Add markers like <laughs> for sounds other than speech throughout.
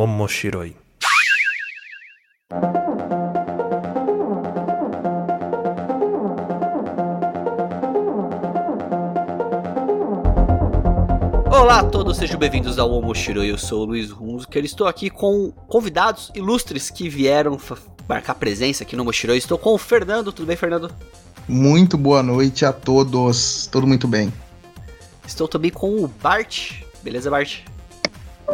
Omoshiroi. Olá a todos, sejam bem-vindos ao Omoshiro. Eu sou o Luiz Hunziker. Estou aqui com convidados ilustres que vieram marcar presença aqui no Omoshiro. Estou com o Fernando. Tudo bem, Fernando? Muito boa noite a todos. Tudo muito bem. Estou também com o Bart. Beleza, Bart?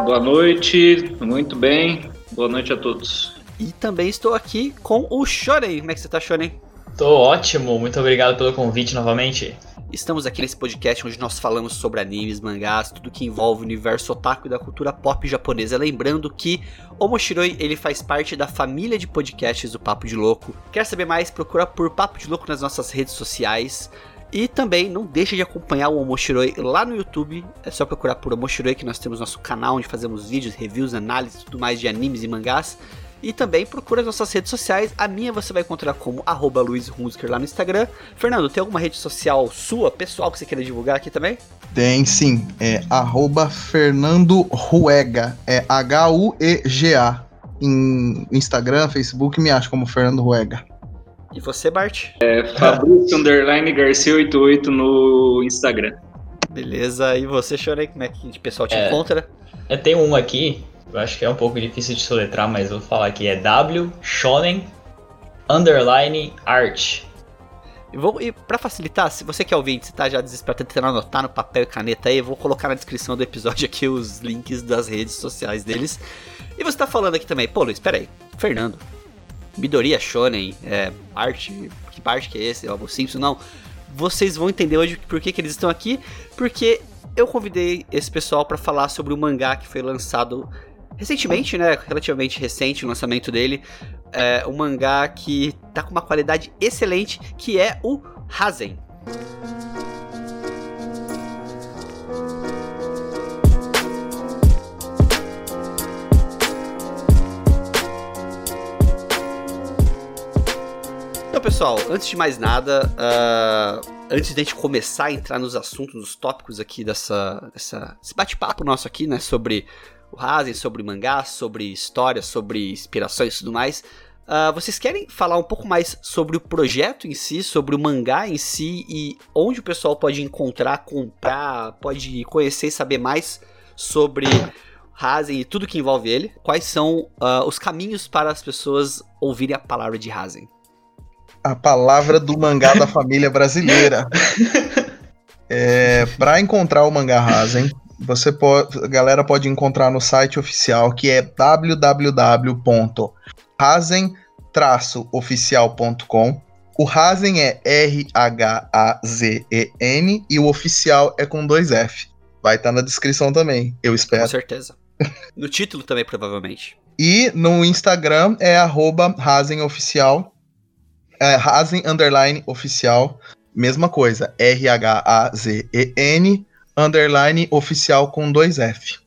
Boa noite, muito bem. Boa noite a todos. E também estou aqui com o Shonen. Como é que você tá, Shonen? Tô ótimo, muito obrigado pelo convite novamente. Estamos aqui nesse podcast onde nós falamos sobre animes, mangás, tudo que envolve o universo otaku e da cultura pop japonesa. Lembrando que o Moshiroi ele faz parte da família de podcasts do Papo de Louco. Quer saber mais? Procura por Papo de Louco nas nossas redes sociais. E também não deixe de acompanhar o Omoshiroi lá no YouTube. É só procurar por Omoshiroi que nós temos nosso canal onde fazemos vídeos, reviews, análises, tudo mais de animes e mangás. E também procura as nossas redes sociais. A minha você vai encontrar como arroba lá no Instagram. Fernando, tem alguma rede social sua, pessoal, que você queira divulgar aqui também? Tem sim. É arroba Fernando Ruega. É H-U-E-G-A. Em Instagram, Facebook, me acha como Fernando Ruega. E você, Bart? É Fabrício Underline Garcia 88 no Instagram. Beleza. E você, Chorei, como é que o pessoal te É. encontra? Eu tenho um aqui, eu acho que é um pouco difícil de soletrar, mas eu vou falar aqui, é W Shonen Underline Art. E, vou, e pra facilitar, se você que é ouvinte, você tá já desesperado tentando anotar no papel e caneta aí, eu vou colocar na descrição do episódio aqui os links das redes sociais deles. E você tá falando aqui também, pô Luiz, peraí, Fernando, Midoriya Shonen, é, arte, que parte que é esse, algo Simpson, não. Vocês vão entender hoje por que, que eles estão aqui, porque eu convidei esse pessoal pra falar sobre o mangá que foi lançado recentemente, né, relativamente recente o lançamento dele, é, um mangá que tá com uma qualidade excelente, que é o Hazen. Pessoal, antes de mais nada, ah, antes de a gente começar a entrar nos assuntos, nos tópicos aqui dessa, dessa esse bate-papo nosso aqui, né, sobre o Hazen, sobre mangá, sobre história, sobre inspirações e tudo mais, ah, vocês querem falar um pouco mais sobre o projeto em si, sobre o mangá em si e onde o pessoal pode encontrar, comprar, pode conhecer e saber mais sobre Hazen e tudo que envolve ele? Quais são ah, os caminhos para as pessoas ouvirem a palavra de Hazen? A palavra do mangá da família brasileira. É, para encontrar o mangá Rasen, você pode, a galera pode encontrar no site oficial que é www.razen-oficial.com. O Razen é R-H-A-Z-E-N e o oficial é com dois F. Vai estar na descrição também, eu Com espero. certeza. No título também, provavelmente. E no Instagram é arroba Razen Oficial. É, Razen Underline Oficial. Mesma coisa. R-H-A-Z-E-N Underline Oficial com dois F.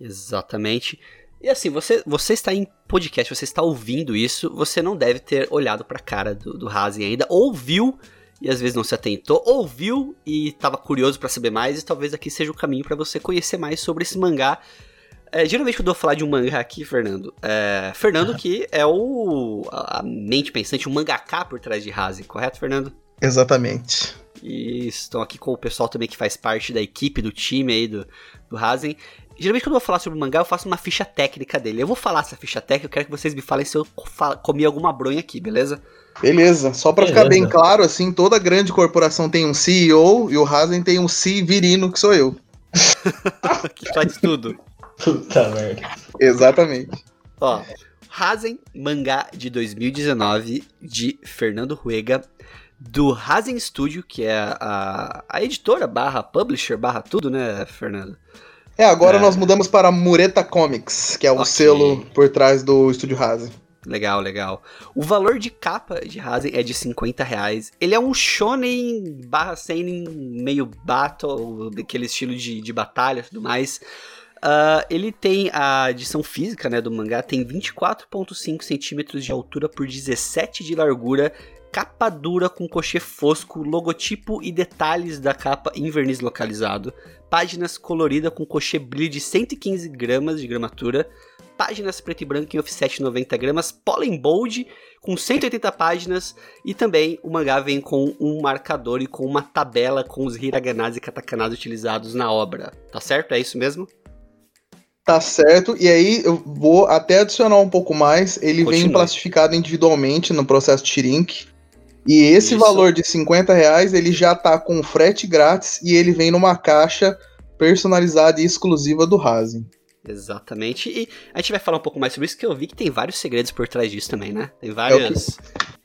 Exatamente. E assim, você, você está em podcast, você está ouvindo isso, você não deve ter olhado pra cara do, do ainda, ouviu e às vezes não se atentou, ouviu e estava curioso pra saber mais, e talvez aqui seja o caminho pra você conhecer mais sobre esse mangá. É, geralmente quando eu vou falar de um mangá aqui, Fernando, é, Fernando que é o a a mente pensante, o mangaka por trás de Hazen, correto, Fernando? Exatamente. E estão aqui com o pessoal também que faz parte da equipe, do time aí do, do Hazen. Geralmente quando eu vou falar sobre o mangá, eu faço uma ficha técnica dele. Eu vou falar essa ficha técnica, eu quero que vocês me falem se eu comi alguma bronha aqui, beleza? Beleza. Só pra ficar bem claro, assim, toda grande corporação tem um CEO e o Razen tem um C virino, que sou eu. <laughs> que faz tudo. Puta merda. Exatamente. Ó, Hazen mangá de 2019 de Fernando Ruega do Hazen Studio, que é a, a editora barra publisher barra tudo, né, Fernando? É, agora É. nós mudamos para Mureta Comics, que é o Ok. selo por trás do Estúdio Razen. Legal, legal. O valor de capa de Hazen é de 50 reais. Ele é um shonen barra seinen meio battle, daquele estilo de, de batalha e tudo mais. Ah, ele tem a edição física né, do mangá, tem 24,5 centímetros de altura por 17 de largura, capa dura com cochê fosco, logotipo e detalhes da capa em verniz localizado, páginas coloridas com cochê brilho de 115 gramas de gramatura, páginas preto e branco em offset 90 gramas, Pollen Bold, com 180 páginas, e também o mangá vem com um marcador e com uma tabela com os hiraganas e katakanas utilizados na obra. Tá certo? É isso mesmo? Tá certo, e aí eu vou até adicionar um pouco mais. Ele Continue. vem plastificado individualmente no processo de shrink. E esse Isso. valor de 50 reais, ele já tá com frete grátis e ele vem numa caixa personalizada e exclusiva do Razen. Exatamente. E a gente vai falar um pouco mais sobre isso, que eu vi que tem vários segredos por trás disso também, né? Tem vários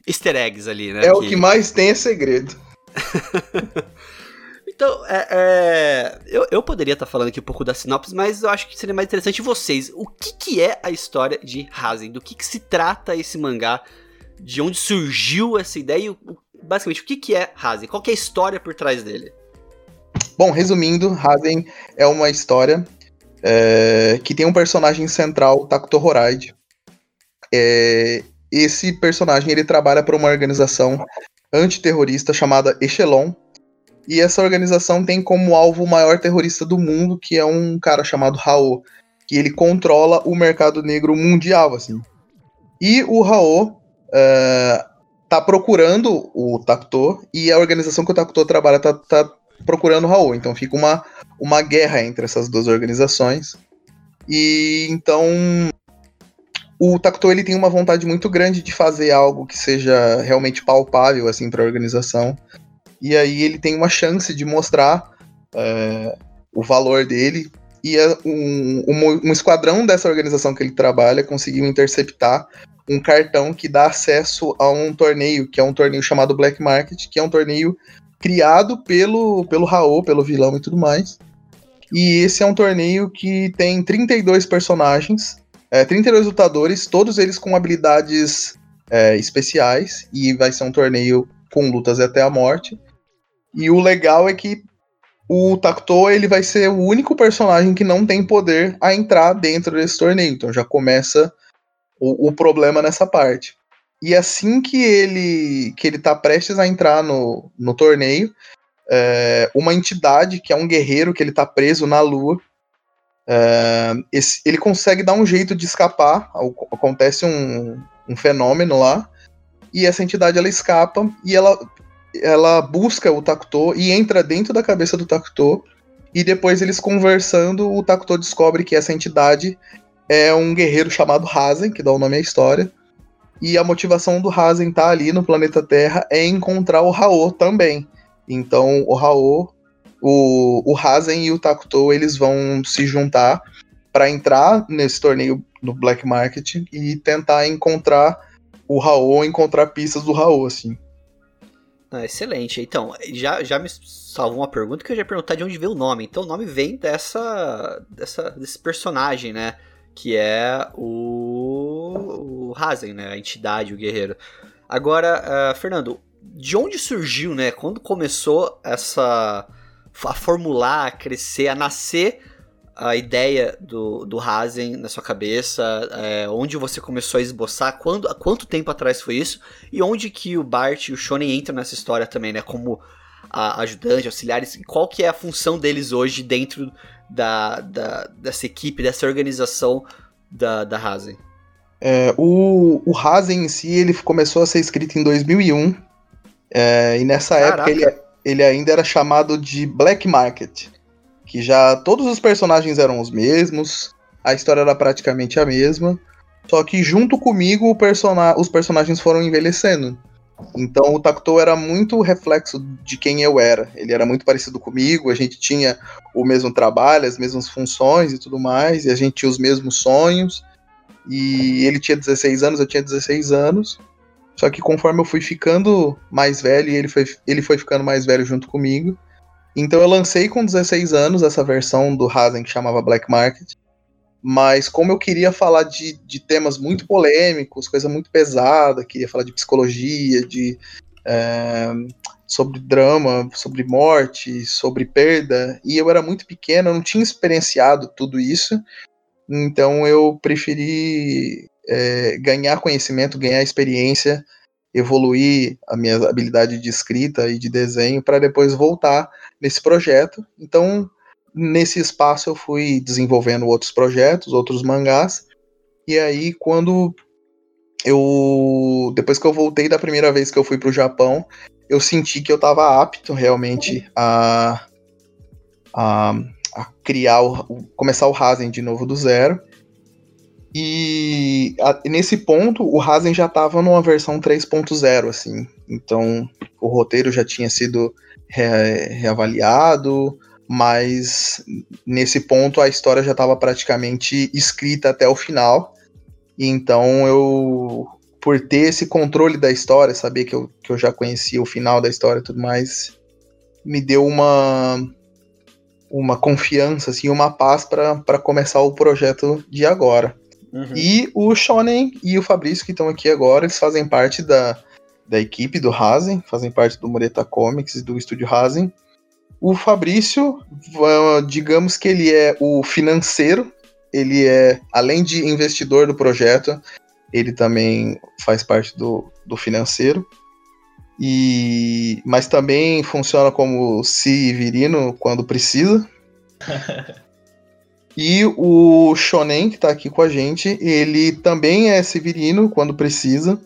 easter eggs ali, né? É o que mais tem é segredo. <laughs> Então, é, é, eu, eu poderia estar falando aqui um pouco da sinopse, mas eu acho que seria mais interessante vocês. O que, que é a história de Razen? Do que, que se trata esse mangá? De onde surgiu essa ideia? E, basicamente, o que, que é Razen? Qual é a história por trás dele? Bom, resumindo, Razen é uma história é, que tem um personagem central, Takuto Horaide. É, esse personagem ele trabalha para uma organização antiterrorista chamada Echelon. E essa organização tem como alvo o maior terrorista do mundo, que é um cara chamado Raô, que ele controla o mercado negro mundial, assim. E o Raô é, tá procurando o Takuto, e a organização que o Takuto trabalha tá, tá procurando o Raul. Então fica uma, uma guerra entre essas duas organizações. E então o Takuto ele tem uma vontade muito grande de fazer algo que seja realmente palpável assim para a organização. E aí ele tem uma chance de mostrar é, o valor dele. E é um, um, um esquadrão dessa organização que ele trabalha conseguiu interceptar um cartão que dá acesso a um torneio, que é um torneio chamado Black Market, que é um torneio criado pelo, pelo Raul, pelo vilão e tudo mais. E esse é um torneio que tem 32 personagens, é, 32 lutadores, todos eles com habilidades é, especiais, e vai ser um torneio com lutas até a morte. E o legal é que o Takuto ele vai ser o único personagem que não tem poder a entrar dentro desse torneio. Então já começa o, o problema nessa parte. E assim que ele que ele tá prestes a entrar no, no torneio, é, uma entidade, que é um guerreiro, que ele tá preso na lua, é, esse- ele consegue dar um jeito de escapar. Acontece um, um fenômeno lá, e essa entidade ela escapa e ela, ela busca o Takuto e entra dentro da cabeça do Takuto. E depois eles conversando, o Takuto descobre que essa entidade é um guerreiro chamado Hazen, que dá o nome à história. E a motivação do Hazen tá ali no planeta Terra é encontrar o Raô também. Então o Raô, o, o Hazen e o Takuto eles vão se juntar para entrar nesse torneio no Black Market e tentar encontrar o Raô, encontrar pistas do Raô, assim. Ah, excelente. Então, já, já me salvou uma pergunta que eu já ia perguntar de onde veio o nome. Então, o nome vem dessa, dessa desse personagem, né? Que é o, o Hazen, né? A entidade, o guerreiro. Agora, ah, Fernando, de onde surgiu, né? Quando começou essa a formular, a crescer, a nascer a ideia do, do Hazen na sua cabeça? É, onde você começou a esboçar? Quando, há quanto tempo atrás foi isso? E onde que o Bart e o Shonen entram nessa história também, né? Como a- ajudante, auxiliares, qual que é a função deles hoje dentro da, da- dessa equipe, dessa organização da, da Hazen? É, o, o Hazen em si, ele começou a ser escrito em 2001. é, e nessa Caraca. época ele, ele ainda era chamado de Black Market. Que já todos os personagens eram os mesmos, a história era praticamente a mesma. Só que junto comigo persona os personagens foram envelhecendo. Então o Takuto era muito reflexo de quem eu era. Ele era muito parecido comigo, a gente tinha o mesmo trabalho, as mesmas funções e tudo mais, e a gente tinha os mesmos sonhos. E ele tinha 16 anos, eu tinha 16 anos. Só que conforme eu fui ficando mais velho, e ele foi, ele foi ficando mais velho junto comigo. Então eu lancei com 16 anos essa versão do Hazen que chamava Black Market. Mas como eu queria falar de, de temas muito polêmicos, coisa muito pesada, queria falar de psicologia, de é, sobre drama, sobre morte, sobre perda, e eu era muito pequeno, eu não tinha experienciado tudo isso, então eu preferi é, ganhar conhecimento, ganhar experiência, evoluir a minha habilidade de escrita e de desenho para depois voltar nesse projeto. Então, nesse espaço eu fui desenvolvendo outros projetos, outros mangás, E aí, quando eu. Depois que eu voltei da primeira vez que eu fui pro Japão, eu senti que eu tava apto realmente a. a, a criar. O, começar o Razen de novo do zero. E a, nesse ponto, o Razen já tava numa versão 3.0, assim. Então, o roteiro já tinha sido re, reavaliado, mas nesse ponto a história já estava praticamente escrita até o final. E então eu, por ter esse controle da história, saber que eu, que eu já conhecia o final da história e tudo mais, me deu uma uma confiança, assim, uma paz para começar o projeto de agora. Uhum. E o Shonen e o Fabrício, que estão aqui agora, eles fazem parte da, da equipe do Razen, fazem parte do Mureta Comics e do estúdio Razen. O Fabrício, digamos que ele é o financeiro, ele é, além de investidor do projeto, ele também faz parte do, do financeiro. E, mas também funciona como Severino quando precisa. <laughs> e o Shonen, que está aqui com a gente, ele também é Severino quando precisa.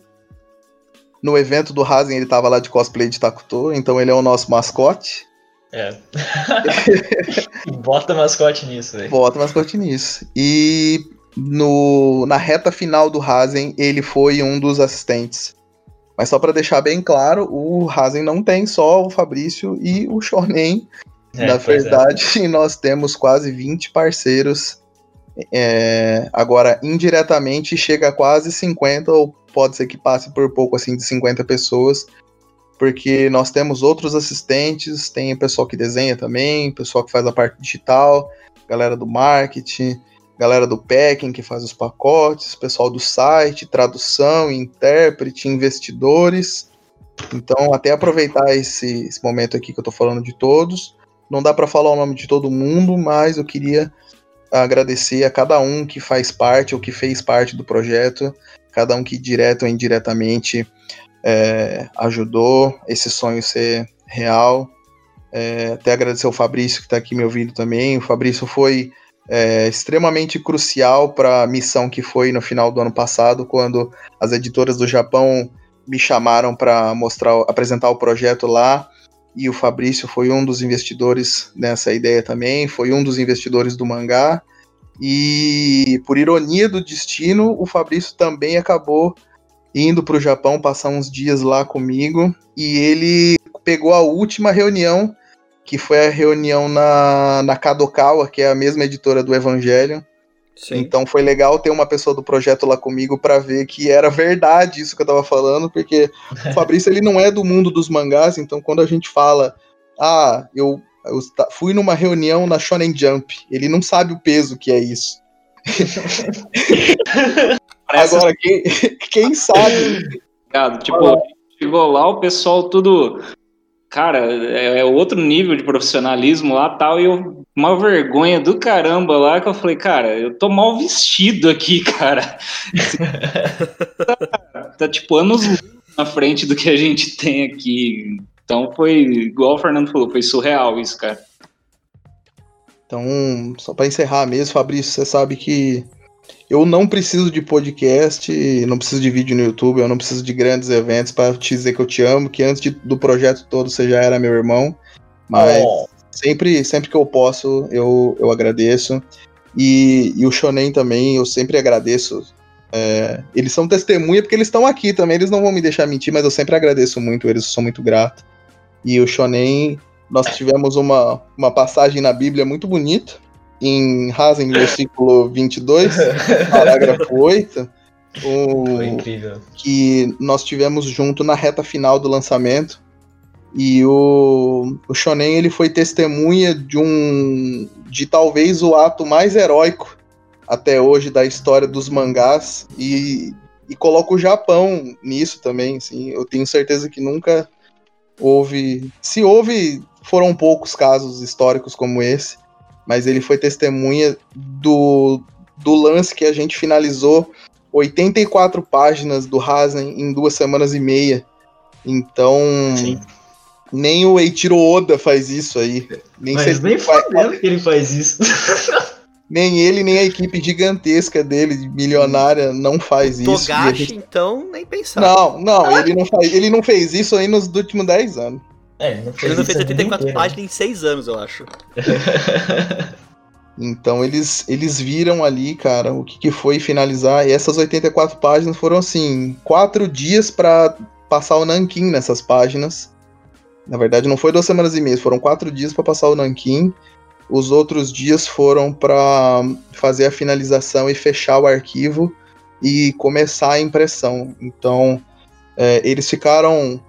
No evento do Razen ele estava lá de cosplay de Takuto, então ele é o nosso mascote. É. <laughs> Bota mascote nisso, velho. Bota mascote nisso. E no, na reta final do Hazen, ele foi um dos assistentes. Mas só para deixar bem claro, o Hazen não tem só o Fabrício e o Shonen. É, Na é. verdade, é. <laughs> nós temos quase 20 parceiros. É, agora, indiretamente, chega a quase 50, ou pode ser que passe por pouco assim de 50 pessoas porque nós temos outros assistentes, tem pessoal que desenha também, pessoal que faz a parte digital, galera do marketing, galera do packing que faz os pacotes, pessoal do site, tradução, intérprete, investidores. Então, até aproveitar esse, esse momento aqui que eu estou falando de todos. Não dá para falar o nome de todo mundo, mas eu queria agradecer a cada um que faz parte ou que fez parte do projeto, cada um que direto ou indiretamente é, ajudou esse sonho ser real. É, até agradecer ao Fabrício que está aqui me ouvindo também. O Fabrício foi é, extremamente crucial para a missão que foi no final do ano passado, quando as editoras do Japão me chamaram para mostrar, apresentar o projeto lá. E o Fabrício foi um dos investidores nessa ideia também, foi um dos investidores do mangá. E por ironia do destino, o Fabrício também acabou indo para o Japão passar uns dias lá comigo e ele pegou a última reunião, que foi a reunião na, na Kadokawa, que é a mesma editora do Evangelho. Sim. Então foi legal ter uma pessoa do projeto lá comigo para ver que era verdade isso que eu tava falando, porque o <laughs> Fabrício ele não é do mundo dos mangás, então quando a gente fala, ah, eu, eu fui numa reunião na Shonen Jump, ele não sabe o peso que é isso. <laughs> Agora, quem, quem sabe? Tipo, chegou lá, o pessoal tudo. Cara, é, é, outro nível de profissionalismo lá tal, e eu, uma vergonha do caramba lá, que eu falei, cara, eu tô mal vestido aqui, <laughs> cara. <laughs> tá, tá tipo anos na frente do que a gente tem aqui. Então foi, igual o Fernando falou, foi surreal isso, cara. Então, só para encerrar mesmo, Fabrício, você sabe que eu não preciso de podcast, não preciso de vídeo no YouTube, eu não preciso de grandes eventos para te dizer que eu te amo, que antes de, do projeto todo você já era meu irmão. Mas oh. sempre, sempre que eu posso, eu, eu agradeço. E, e o Shonen também, eu sempre agradeço. É, eles são testemunha porque eles estão aqui também, eles não vão me deixar mentir, mas eu sempre agradeço muito eles, sou muito grato. E o Shonen, nós tivemos uma, uma passagem na Bíblia muito bonita, em Hazen, versículo 22, <laughs> parágrafo 8, o, incrível. que nós tivemos junto na reta final do lançamento. E o, o Shonen ele foi testemunha de um de talvez o ato mais heróico até hoje da história dos mangás e, e coloca o Japão nisso também, assim. Eu tenho certeza que nunca houve, se houve, foram poucos casos históricos como esse mas ele foi testemunha do, do lance que a gente finalizou 84 páginas do Hazen em duas semanas e meia. Então, Sim. nem o Eiichiro Oda faz isso aí. Nem Mas nem fodendo que ele faz isso. <laughs> nem ele, nem a equipe gigantesca dele, milionária, não faz isso. Togashi, gente... então, nem pensar. Não, não, ele não, faz, ele não fez isso aí nos últimos 10 anos. É, ele não fez, Ele não fez isso a 84 vida páginas em 6 anos, eu acho. <laughs> Então eles, eles viram ali, cara, o que, que foi finalizar. E essas 84 páginas foram assim, quatro dias pra passar o Nankin nessas páginas. Na verdade, não foi duas semanas e meia, foram quatro dias pra passar o Nankin. Os outros dias foram pra fazer a finalização e fechar o arquivo e começar a impressão. Então, é, eles ficaram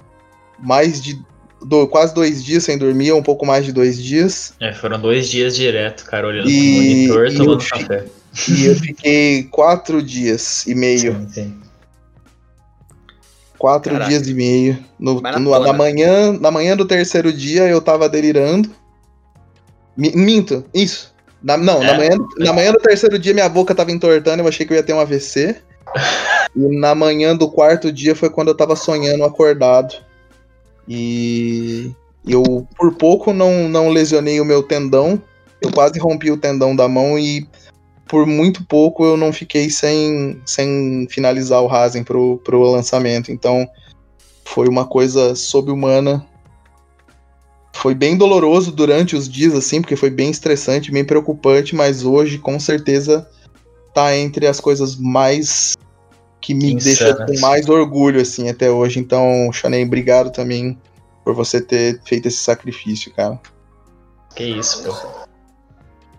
mais de do- quase dois dias sem dormir, um pouco mais de dois dias. É, foram dois dias direto, cara, olhando E- pro monitor, e tomando eu café. E eu fiquei quatro dias e meio. Sim, sim. Quatro Caraca. dias e meio. No, no- na, manhã, na manhã do terceiro dia eu tava delirando. Mi- Minto, isso. Na- não, na, É. manhã, na manhã do terceiro dia minha boca tava entortando, eu achei que eu ia ter um AVC. <laughs> e na manhã do quarto dia foi quando eu tava sonhando acordado. E eu por pouco não, não lesionei o meu tendão. Eu quase rompi o tendão da mão e por muito pouco eu não fiquei sem, sem finalizar o Rasen pro, pro lançamento. Então foi uma coisa sobre-humana. Foi bem doloroso durante os dias, assim, porque foi bem estressante, bem preocupante, mas hoje com certeza tá entre as coisas mais que me deixa com mais orgulho, assim, até hoje. Então, Chanei, obrigado também por você ter feito esse sacrifício, cara. Que isso, pô.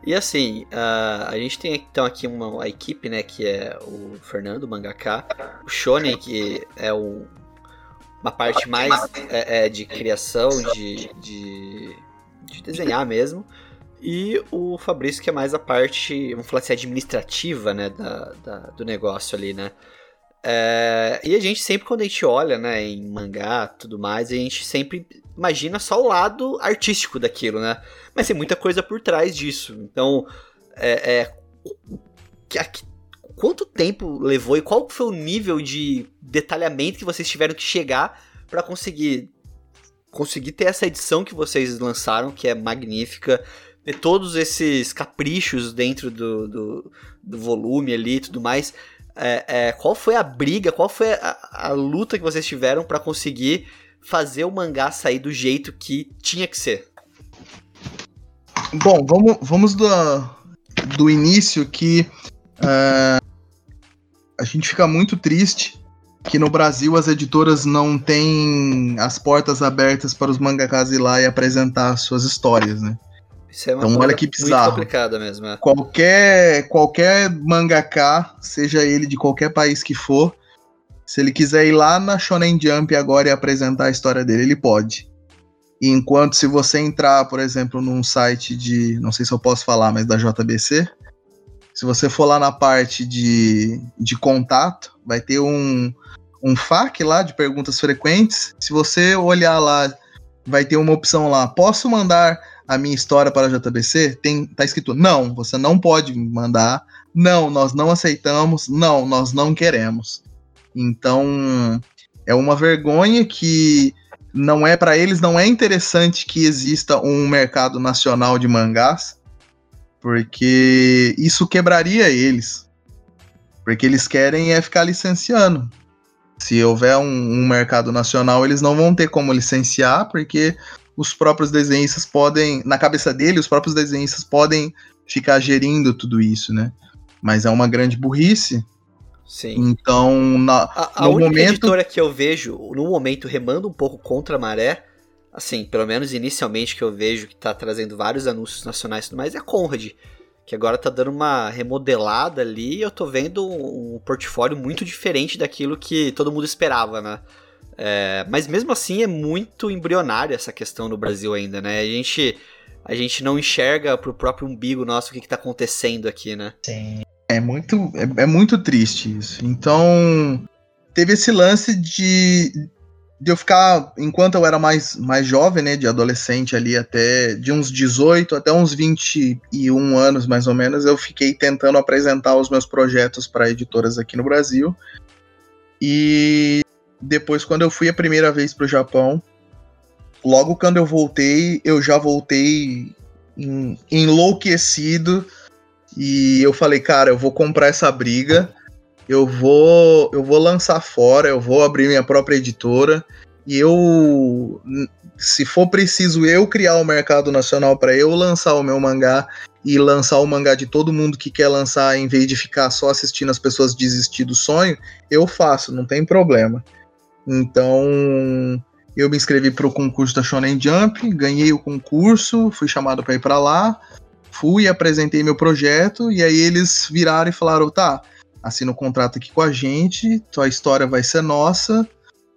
E assim, a, a gente tem então aqui uma, uma equipe, né, que é o Fernando, o mangaka, o Shonen, que é um- uma parte mais é, é, de criação, de, de, de desenhar mesmo, e o Fabrício, que é mais a parte, vamos falar assim, administrativa, né, da, da- do negócio ali, né. É, e a gente sempre, quando a gente olha, né, em mangá tudo mais, a gente sempre imagina só o lado artístico daquilo, né? Mas tem muita coisa por trás disso. Então, é, é, quanto tempo levou e qual foi o nível de detalhamento que vocês tiveram que chegar para conseguir conseguir ter essa edição que vocês lançaram, que é magnífica, ter todos esses caprichos dentro do, do, do volume ali e tudo mais. É, é, qual foi a briga, qual foi a, a luta que vocês tiveram para conseguir fazer o mangá sair do jeito que tinha que ser? Bom, vamos, vamos do, do início que ah, a gente fica muito triste que no Brasil as editoras não têm as portas abertas para os mangakas ir lá e apresentar suas histórias, né? Isso é uma Então, olha que muito bizarro. complicada mesmo. é. Qualquer, qualquer mangaka, seja ele de qualquer país que for, se ele quiser ir lá na Shonen Jump agora e apresentar a história dele, ele pode. E enquanto se você entrar, por exemplo, num site de, não sei se eu posso falar, mas da JBC, se você for lá na parte de, de contato, vai ter um, um FAQ lá de perguntas frequentes. Se você olhar lá, vai ter uma opção lá, posso mandar a minha história para a JBC? Tem, tá escrito, não, você não pode mandar, não, nós não aceitamos, não, nós não queremos. Então, é uma vergonha que não é para eles, não é interessante que exista um mercado nacional de mangás, porque isso quebraria eles. Porque eles querem é ficar licenciando. Se houver um, um mercado nacional, eles não vão ter como licenciar, porque os próprios desenhistas podem, na cabeça dele, os próprios desenhistas podem ficar gerindo tudo isso, né? Mas é uma grande burrice. Sim. Então, na, A, a no única momento- editora que eu vejo, no momento, remando um pouco contra a maré, assim, pelo menos inicialmente que eu vejo que tá trazendo vários anúncios nacionais e tudo mais, é a Conrad. Que agora tá dando uma remodelada ali e eu tô vendo um, portfólio muito diferente daquilo que todo mundo esperava, né? É, mas mesmo assim é muito embrionária essa questão no Brasil ainda, né? A gente, a gente não enxerga pro próprio umbigo nosso o que, que tá acontecendo aqui, né? Sim. É muito, é, é muito triste isso. Então, teve esse lance de, de eu ficar, enquanto eu era mais, mais jovem, né, de adolescente ali até, de uns 18 até uns 21 anos mais ou menos, eu fiquei tentando apresentar os meus projetos para editoras aqui no Brasil. E depois, quando eu fui a primeira vez para o Japão, logo quando eu voltei, eu já voltei en- enlouquecido E eu falei, cara, eu vou comprar essa briga, eu vou, eu vou lançar fora, eu vou abrir minha própria editora e eu, se for preciso eu criar o mercado nacional para eu lançar o meu mangá e lançar o mangá de todo mundo que quer lançar, em vez de ficar só assistindo as pessoas desistir do sonho, eu faço, não tem problema. Então, eu me inscrevi para o concurso da Shonen Jump, ganhei o concurso, fui chamado para ir para lá, fui, apresentei meu projeto e aí eles viraram e falaram: tá, assina o um contrato aqui com a gente, tua história vai ser nossa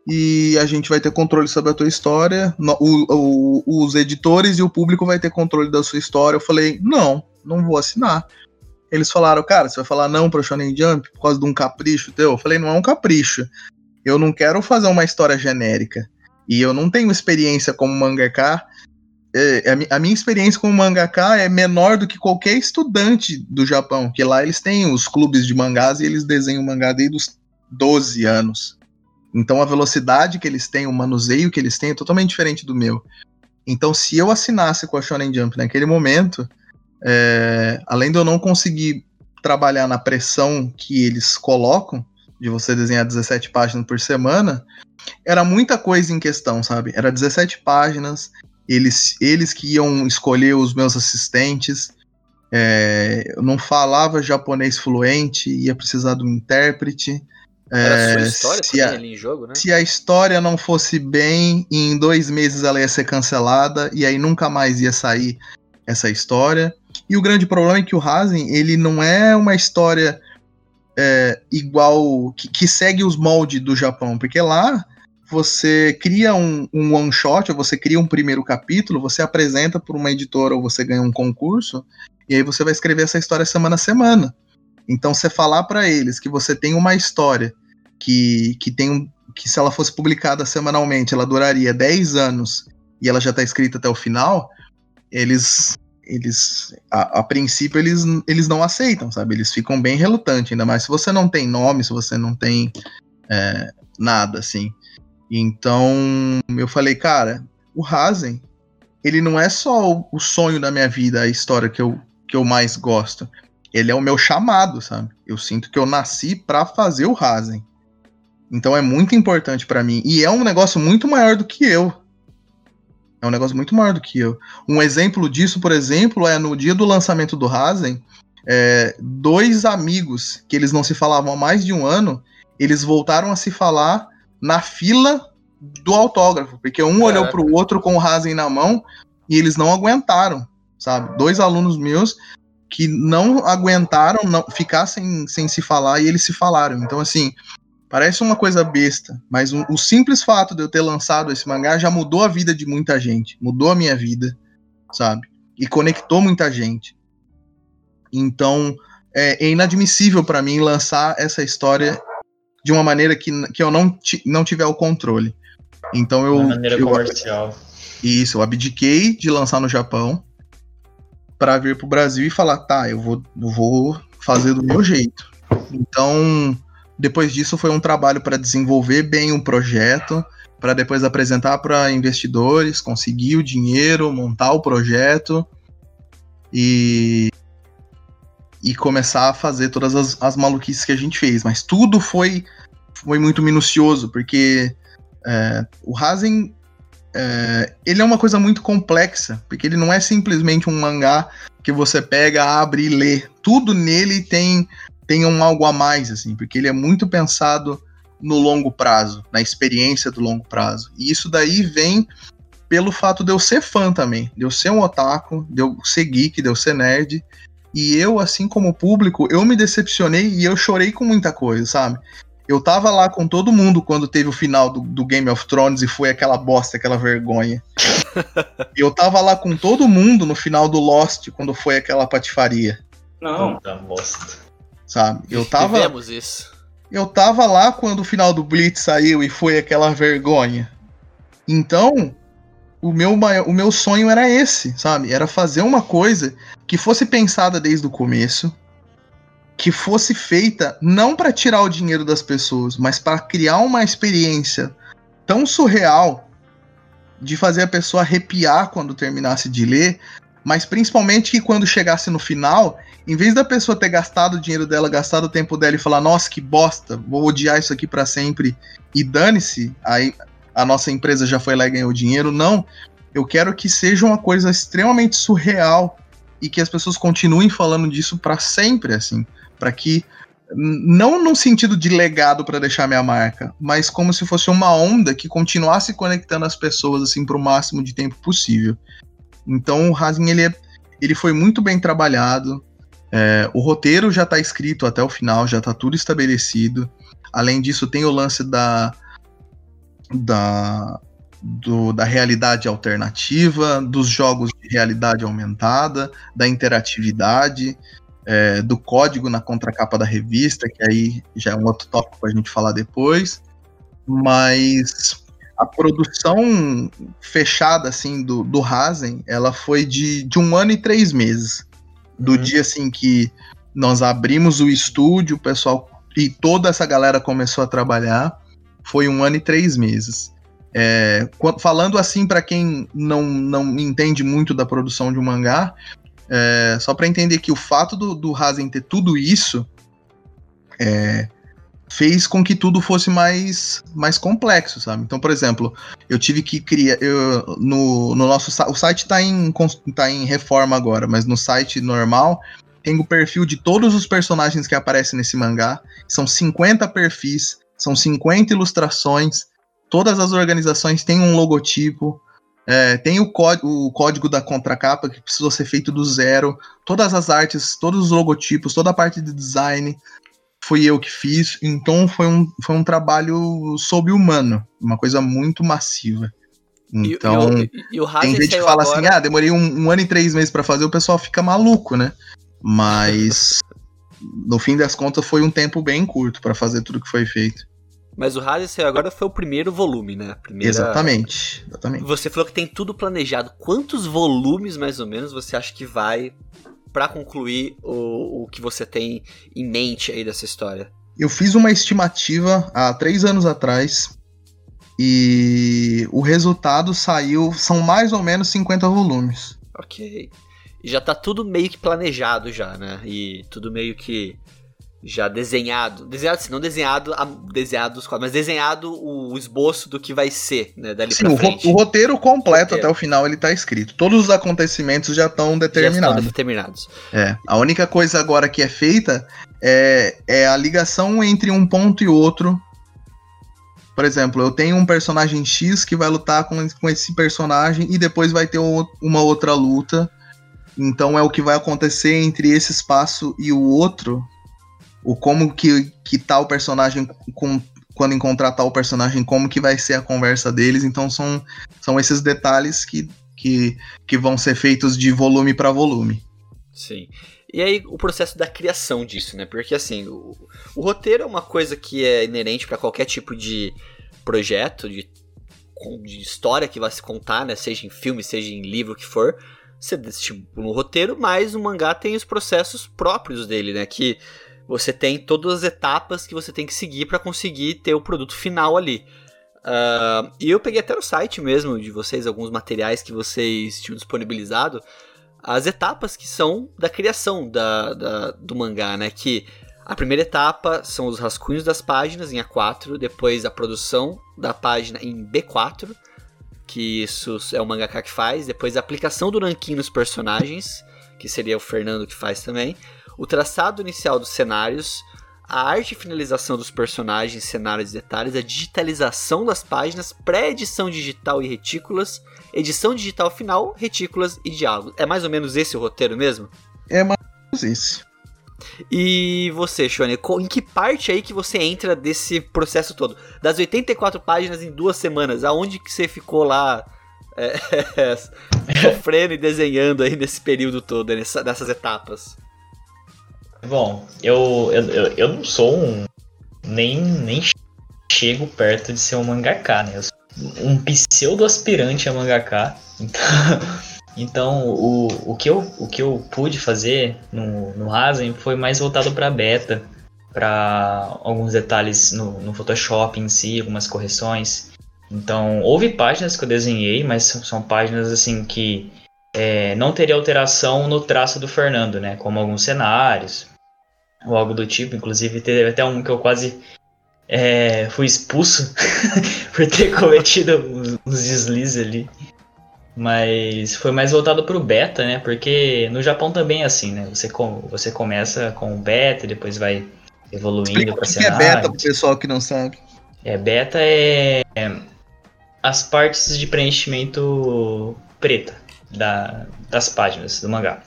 e a gente vai ter controle sobre a tua história. O, o, os editores e o público vai ter controle da sua história. Eu falei, não, não vou assinar. Eles falaram, cara, você vai falar não pro Shonen Jump por causa de um capricho teu? Eu falei, não é um capricho. Eu não quero fazer uma história genérica. E eu não tenho experiência como mangaka. É, a minha experiência como mangaka é menor do que qualquer estudante do Japão, que lá eles têm os clubes de mangás e eles desenham mangá desde os 12 anos. Então a velocidade que eles têm, o manuseio que eles têm é totalmente diferente do meu. Então se eu assinasse com a Shonen Jump naquele momento, é, além de eu não conseguir trabalhar na pressão que eles colocam, de você desenhar 17 páginas por semana, era muita coisa em questão, sabe? Era 17 páginas, eles, eles que iam escolher os meus assistentes. É, eu não falava japonês fluente, ia precisar de um intérprete. Era é, sua história se a, ali em jogo, né? Se a história não fosse bem, em dois meses ela ia ser cancelada e aí nunca mais ia sair essa história. E o grande problema é que o Rasen, ele não é uma história é, igual que, que, segue os moldes do Japão, porque lá você cria um, um one shot, ou você cria um primeiro capítulo, você apresenta por uma editora ou você ganha um concurso, e aí você vai escrever essa história semana a semana. Então, você falar para eles que você tem uma história que, que tem um, que se ela fosse publicada semanalmente, ela duraria 10 anos e ela já está escrita até o final, eles eles a, a, princípio eles, eles não aceitam, sabe? Eles ficam bem relutantes, ainda mais se você não tem nome, se você não tem é, nada assim. Então eu falei, cara, o Hazen, ele não é só o, o, sonho da minha vida, a história que eu, que eu mais gosto. Ele é o meu chamado, sabe? Eu sinto que eu nasci para fazer o Hazen. Então é muito importante para mim. E é um negócio muito maior do que eu. É um negócio muito maior do que eu. Um exemplo disso, por exemplo, é no dia do lançamento do Razen, é, dois amigos que eles não se falavam há mais de um ano, eles voltaram a se falar na fila do autógrafo, porque um olhou para o outro com o Razen na mão e eles não aguentaram, sabe? Dois alunos meus que não aguentaram não, ficar sem, sem se falar e eles se falaram. Então, assim, Parece uma coisa besta, mas o, o, simples fato de eu ter lançado esse mangá já mudou a vida de muita gente, mudou a minha vida, sabe? E conectou muita gente. Então, é, é inadmissível para mim lançar essa história de uma maneira que, que eu não, não tiver o controle. Então eu. De maneira eu, comercial. Isso, eu abdiquei de lançar no Japão para vir pro Brasil e falar, tá, eu vou, eu vou fazer do meu jeito. Então, depois disso, foi um trabalho para desenvolver bem um projeto, para depois apresentar para investidores, conseguir o dinheiro, montar o projeto e, e começar a fazer todas as, as maluquices que a gente fez. Mas tudo foi, foi muito minucioso, porque é, o Razen é, ele é uma coisa muito complexa, porque ele não é simplesmente um mangá que você pega, abre e lê. Tudo nele tem tenha um algo a mais, assim, porque ele é muito pensado no longo prazo, na experiência do longo prazo. E isso daí vem pelo fato de eu ser fã também, de eu ser um otaku, de eu ser geek, de eu ser nerd. E eu, assim como público, eu me decepcionei e eu chorei com muita coisa, sabe? Eu tava lá com todo mundo quando teve o final do, do Game of Thrones e foi aquela bosta, aquela vergonha. <laughs> eu tava lá com todo mundo no final do Lost quando foi aquela patifaria. Não. Puta bosta sabe? Eu tava. Vivemos isso. Eu tava lá quando o final do Blitz saiu e foi aquela vergonha. Então, o meu, o meu sonho era esse, sabe? Era fazer uma coisa que fosse pensada desde o começo, que fosse feita não para tirar o dinheiro das pessoas, mas para criar uma experiência tão surreal de fazer a pessoa arrepiar quando terminasse de ler, mas principalmente que quando chegasse no final, em vez da pessoa ter gastado o dinheiro dela, gastado o tempo dela e falar, nossa, que bosta, vou odiar isso aqui para sempre e dane-se, aí a nossa empresa já foi lá e ganhou dinheiro, não. Eu quero que seja uma coisa extremamente surreal e que as pessoas continuem falando disso para sempre, assim, para que não no sentido de legado para deixar minha marca, mas como se fosse uma onda que continuasse conectando as pessoas assim para o máximo de tempo possível. Então o Razin ele, é, ele foi muito bem trabalhado. É, o roteiro já está escrito até o final, já está tudo estabelecido. Além disso, tem o lance da da, do, da realidade alternativa, dos jogos de realidade aumentada, da interatividade é, do código na contracapa da revista, que aí já é um outro tópico para a gente falar depois. Mas a produção fechada assim do, do Razen, ela foi de, de um ano e três meses. Do uhum. dia assim que nós abrimos o estúdio, o pessoal e toda essa galera começou a trabalhar, foi um ano e três meses. É, falando assim para quem não, não entende muito da produção de um mangá, é, só para entender que o fato do, do Hazen ter tudo isso é, fez com que tudo fosse mais, mais complexo, sabe? Então, por exemplo, eu tive que criar. Eu, no, no nosso o site está em, tá em reforma agora, mas no site normal tem o perfil de todos os personagens que aparecem nesse mangá. São 50 perfis, são 50 ilustrações. Todas as organizações têm um logotipo. É, tem o, o, código da contracapa que precisou ser feito do zero. Todas as artes, todos os logotipos, toda a parte de design fui eu que fiz. Então foi um, foi um trabalho sobre-humano, uma coisa muito massiva. Então, e, e, e tem gente que fala assim, agora... assim: ah, demorei um, um ano e três meses para fazer, o pessoal fica maluco, né? Mas <laughs> no fim das contas foi um tempo bem curto para fazer tudo que foi feito. Mas o Hades agora foi o primeiro volume, né? Primeira... Exatamente, exatamente. Você falou que tem tudo planejado. Quantos volumes, mais ou menos, você acha que vai para concluir o, o que você tem em mente aí dessa história? Eu fiz uma estimativa há três anos atrás e o resultado saiu, são mais ou menos 50 volumes. Ok. E já tá tudo meio que planejado já, né? E tudo meio que já desenhado, desenhado assim, não desenhado, desenhado os quadros, mas desenhado o, esboço do que vai ser, né, dali Sim, pra frente. O, roteiro completo roteiro. até o final ele tá escrito. Todos os acontecimentos já estão determinados. Já estão determinados. É, a única coisa agora que é feita é, é a ligação entre um ponto e outro. Por exemplo, eu tenho um personagem X que vai lutar com, com esse personagem e depois vai ter uma outra luta. Então é o que vai acontecer entre esse espaço e o outro o como que, que tal personagem com, quando encontrar tal personagem, como que vai ser a conversa deles. Então são, são esses detalhes que, que, que vão ser feitos de volume para volume. Sim. E aí o processo da criação disso, né? Porque assim, o, o roteiro é uma coisa que é inerente para qualquer tipo de projeto, de, de história que vai se contar, né? Seja em filme, seja em livro, o que for. Você estipula um roteiro, mas o mangá tem os processos próprios dele, né? Que você tem todas as etapas que você tem que seguir para conseguir ter o produto final ali. Uh, e eu peguei até no site mesmo de vocês alguns materiais que vocês tinham disponibilizado, as etapas que são da criação da, da, do mangá, né? Que a primeira etapa são os rascunhos das páginas em A4, depois a produção da página em B4, que isso é o mangaka que faz, depois a aplicação do ranking nos personagens, que seria o Fernando que faz também, o traçado inicial dos cenários, a arte e finalização dos personagens, cenários e detalhes, a digitalização das páginas, pré-edição digital e retículas, edição digital final, retículas e diálogos. É mais ou menos esse o roteiro mesmo? É mais ou menos esse. E você, Shone, em que parte aí que você entra desse processo todo? Das 84 páginas em duas semanas, aonde que você ficou lá é, <laughs> <laughs> sofrendo e desenhando aí nesse período todo, nessa, nessas etapas? Bom, eu, eu, eu, eu não sou um. Nem, nem chego perto de ser um mangaka, né? Eu sou um pseudo aspirante a mangaka. Então, <laughs> então o, o, que eu, o que eu pude fazer no, no Razen foi mais voltado para beta, para alguns detalhes no, no Photoshop em si, algumas correções. Então, houve páginas que eu desenhei, mas são, são páginas assim que é, não teria alteração no traço do Fernando, né? Como alguns cenários ou algo do tipo. Inclusive, teve até um que eu quase é, fui expulso <laughs> por ter cometido uns, uns deslizes ali. Mas foi mais voltado pro beta, né? Porque no Japão também é assim, né? Você, com, você começa com o beta e depois vai evoluindo para cenário. O que é beta pro pessoal que não sabe? É, beta é as partes de preenchimento preta da, das páginas do mangá.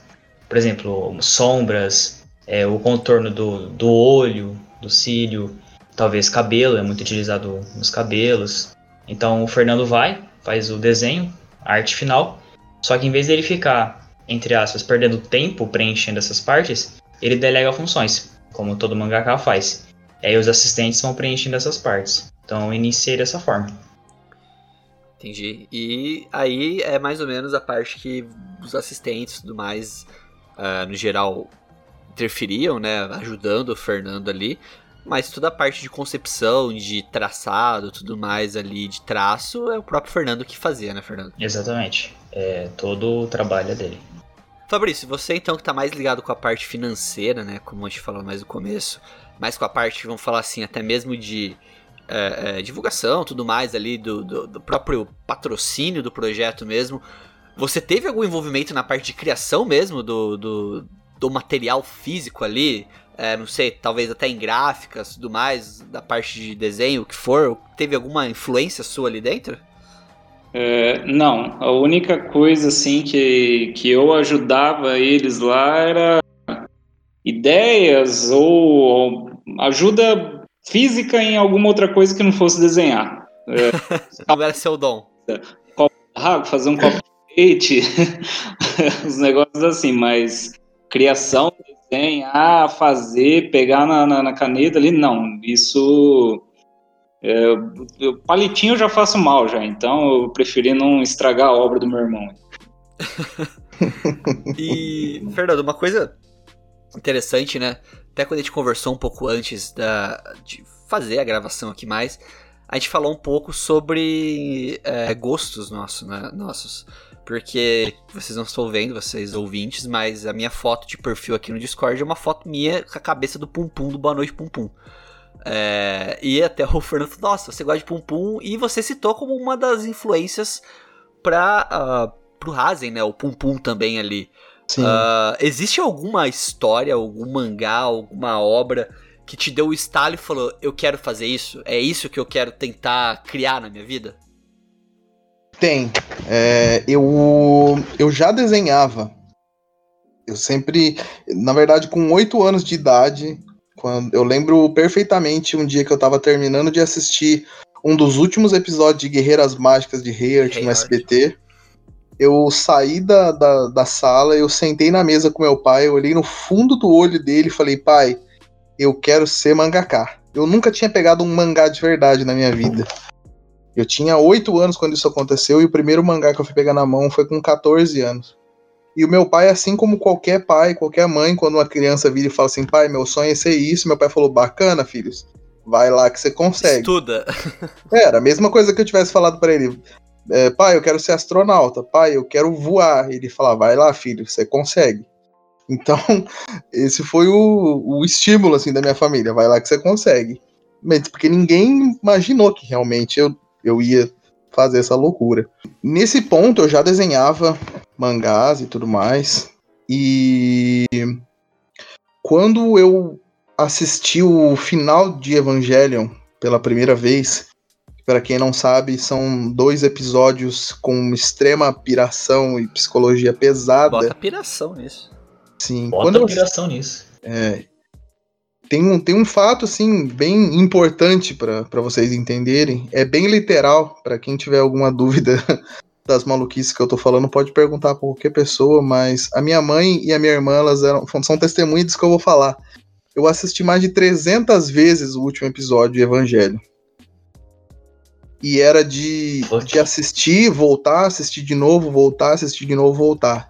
Por exemplo, sombras, é, o contorno do, do olho, do cílio, talvez cabelo, é muito utilizado nos cabelos. Então o Fernando vai, faz o desenho, a arte final, só que em vez dele ficar, entre aspas, perdendo tempo preenchendo essas partes, ele delega funções, como todo mangaka faz. E aí os assistentes vão preenchendo essas partes. Então eu iniciei dessa forma. Entendi. E aí é mais ou menos a parte que os assistentes e tudo mais, uh, no geral, interferiam, né? Ajudando o Fernando ali. Mas toda a parte de concepção, de traçado, tudo mais ali, de traço, é o próprio Fernando que fazia, né, Fernando? Exatamente. É todo o trabalho é dele. Fabrício, você então que tá mais ligado com a parte financeira, né? Como a gente falou mais no começo, mais com a parte, vamos falar assim, até mesmo de é, é, divulgação, tudo mais ali, do, do, do próprio patrocínio do projeto mesmo. Você teve algum envolvimento na parte de criação mesmo do, do, do material físico ali? é, não sei, talvez até em gráficas tudo mais, da parte de desenho, o que for, teve alguma influência sua ali dentro? É, não, a única coisa assim que, que eu ajudava eles lá era ideias ou, ajuda física em alguma outra coisa que não fosse desenhar. É, <laughs> não era seu dom. fazer um copo de leite, <laughs> os negócios assim, mas criação desenhar, fazer, pegar na, na, na caneta ali, não. Isso. É, palitinho eu já faço mal já, então eu preferi não estragar a obra do meu irmão. <laughs> e, Fernando, uma coisa interessante, né? Até quando a gente conversou um pouco antes da, de fazer a gravação aqui mais, a gente falou um pouco sobre é, gostos nossos, né? nossos. Porque vocês não estão vendo, vocês ouvintes, mas a minha foto de perfil aqui no Discord é uma foto minha com a cabeça do Pum Pum do Boa Noite Pum Pum. É, e até o Fernando falou, nossa, você gosta de Pum Pum, e você citou como uma das influências para uh, ah, pro Razen, né? O Pum Pum também ali. Uh, existe alguma história, algum mangá, alguma obra que te deu o estalo e falou, eu quero fazer isso? É isso que eu quero tentar criar na minha vida? Tem. É, eu, eu já desenhava. Eu sempre. Na verdade, com oito anos de idade, quando eu lembro perfeitamente um dia que eu tava terminando de assistir um dos últimos episódios de Guerreiras Mágicas de Heart no SBT. Eu saí da, da, da sala, eu sentei na mesa com meu pai, eu olhei no fundo do olho dele e falei, pai, eu quero ser mangaká. Eu nunca tinha pegado um mangá de verdade na minha vida. Eu tinha 8 anos quando isso aconteceu e o primeiro mangá que eu fui pegar na mão foi com 14 anos. E o meu pai, assim como qualquer pai, qualquer mãe, quando uma criança vira e fala assim, pai, meu sonho é ser isso, meu pai falou, bacana, filhos, vai lá que você consegue. Estuda. Era a mesma coisa que eu tivesse falado para ele, é, pai, eu quero ser astronauta, pai, eu quero voar. Ele fala, vai lá, filho, você consegue. Então, <laughs> esse foi o, o estímulo, assim, da minha família, vai lá que você consegue. Porque ninguém imaginou que realmente eu eu ia fazer essa loucura. Nesse ponto eu já desenhava mangás e tudo mais. E quando eu assisti o final de Evangelion pela primeira vez, para quem não sabe, são dois episódios com extrema piração e psicologia pesada. Bota piração nisso. Sim, Bota quando piração nisso. É, tem um, tem um fato, assim, bem importante para vocês entenderem. É bem literal, para quem tiver alguma <laughs> dúvida das maluquices que eu tô falando, pode perguntar pra qualquer pessoa, mas a minha mãe e a minha irmã, elas eram, são testemunhas disso que eu vou falar. Eu assisti mais de 300 vezes o último episódio de Evangelho. E era de, de assistir, voltar, assistir de novo, voltar, assistir de novo, voltar.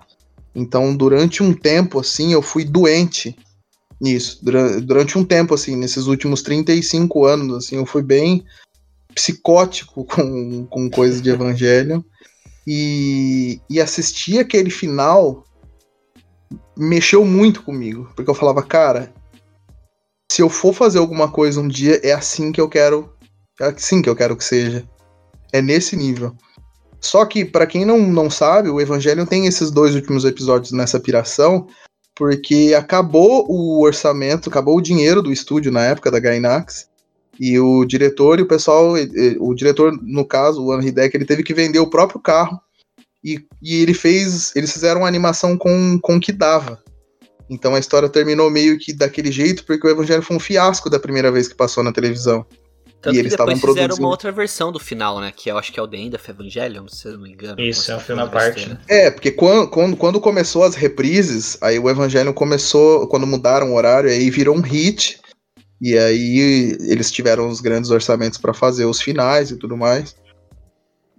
Então, durante um tempo, assim, eu fui doente nisso. Durante um tempo, assim, nesses últimos 35 anos, assim, eu fui bem psicótico <laughs> com, com coisas de evangelho. E, e assistir aquele final mexeu muito comigo. Porque eu falava, cara, se eu for fazer alguma coisa um dia, é assim que eu quero. É assim que eu quero que seja. É nesse nível. Só que, para quem não, não sabe, o Evangelho tem esses dois últimos episódios nessa piração, porque acabou o orçamento, acabou o dinheiro do estúdio na época da Gainax. E o diretor e o pessoal, o diretor, no caso, o Henry Deck, ele teve que vender o próprio carro. E, e ele fez. Eles fizeram uma animação com, com o que dava. Então a história terminou meio que daquele jeito, porque o Evangelho foi um fiasco da primeira vez que passou na televisão. Tanto e eles estavam produzindo. fizeram uma outra versão do final, né? Que eu acho que é o The End of Evangelion, se eu não me engano. Isso, é um filme à parte. Né? É, porque quando, quando, quando, começou as reprises, aí o Evangelho começou, quando mudaram o horário, aí virou um hit. E aí eles tiveram os grandes orçamentos para fazer os finais e tudo mais.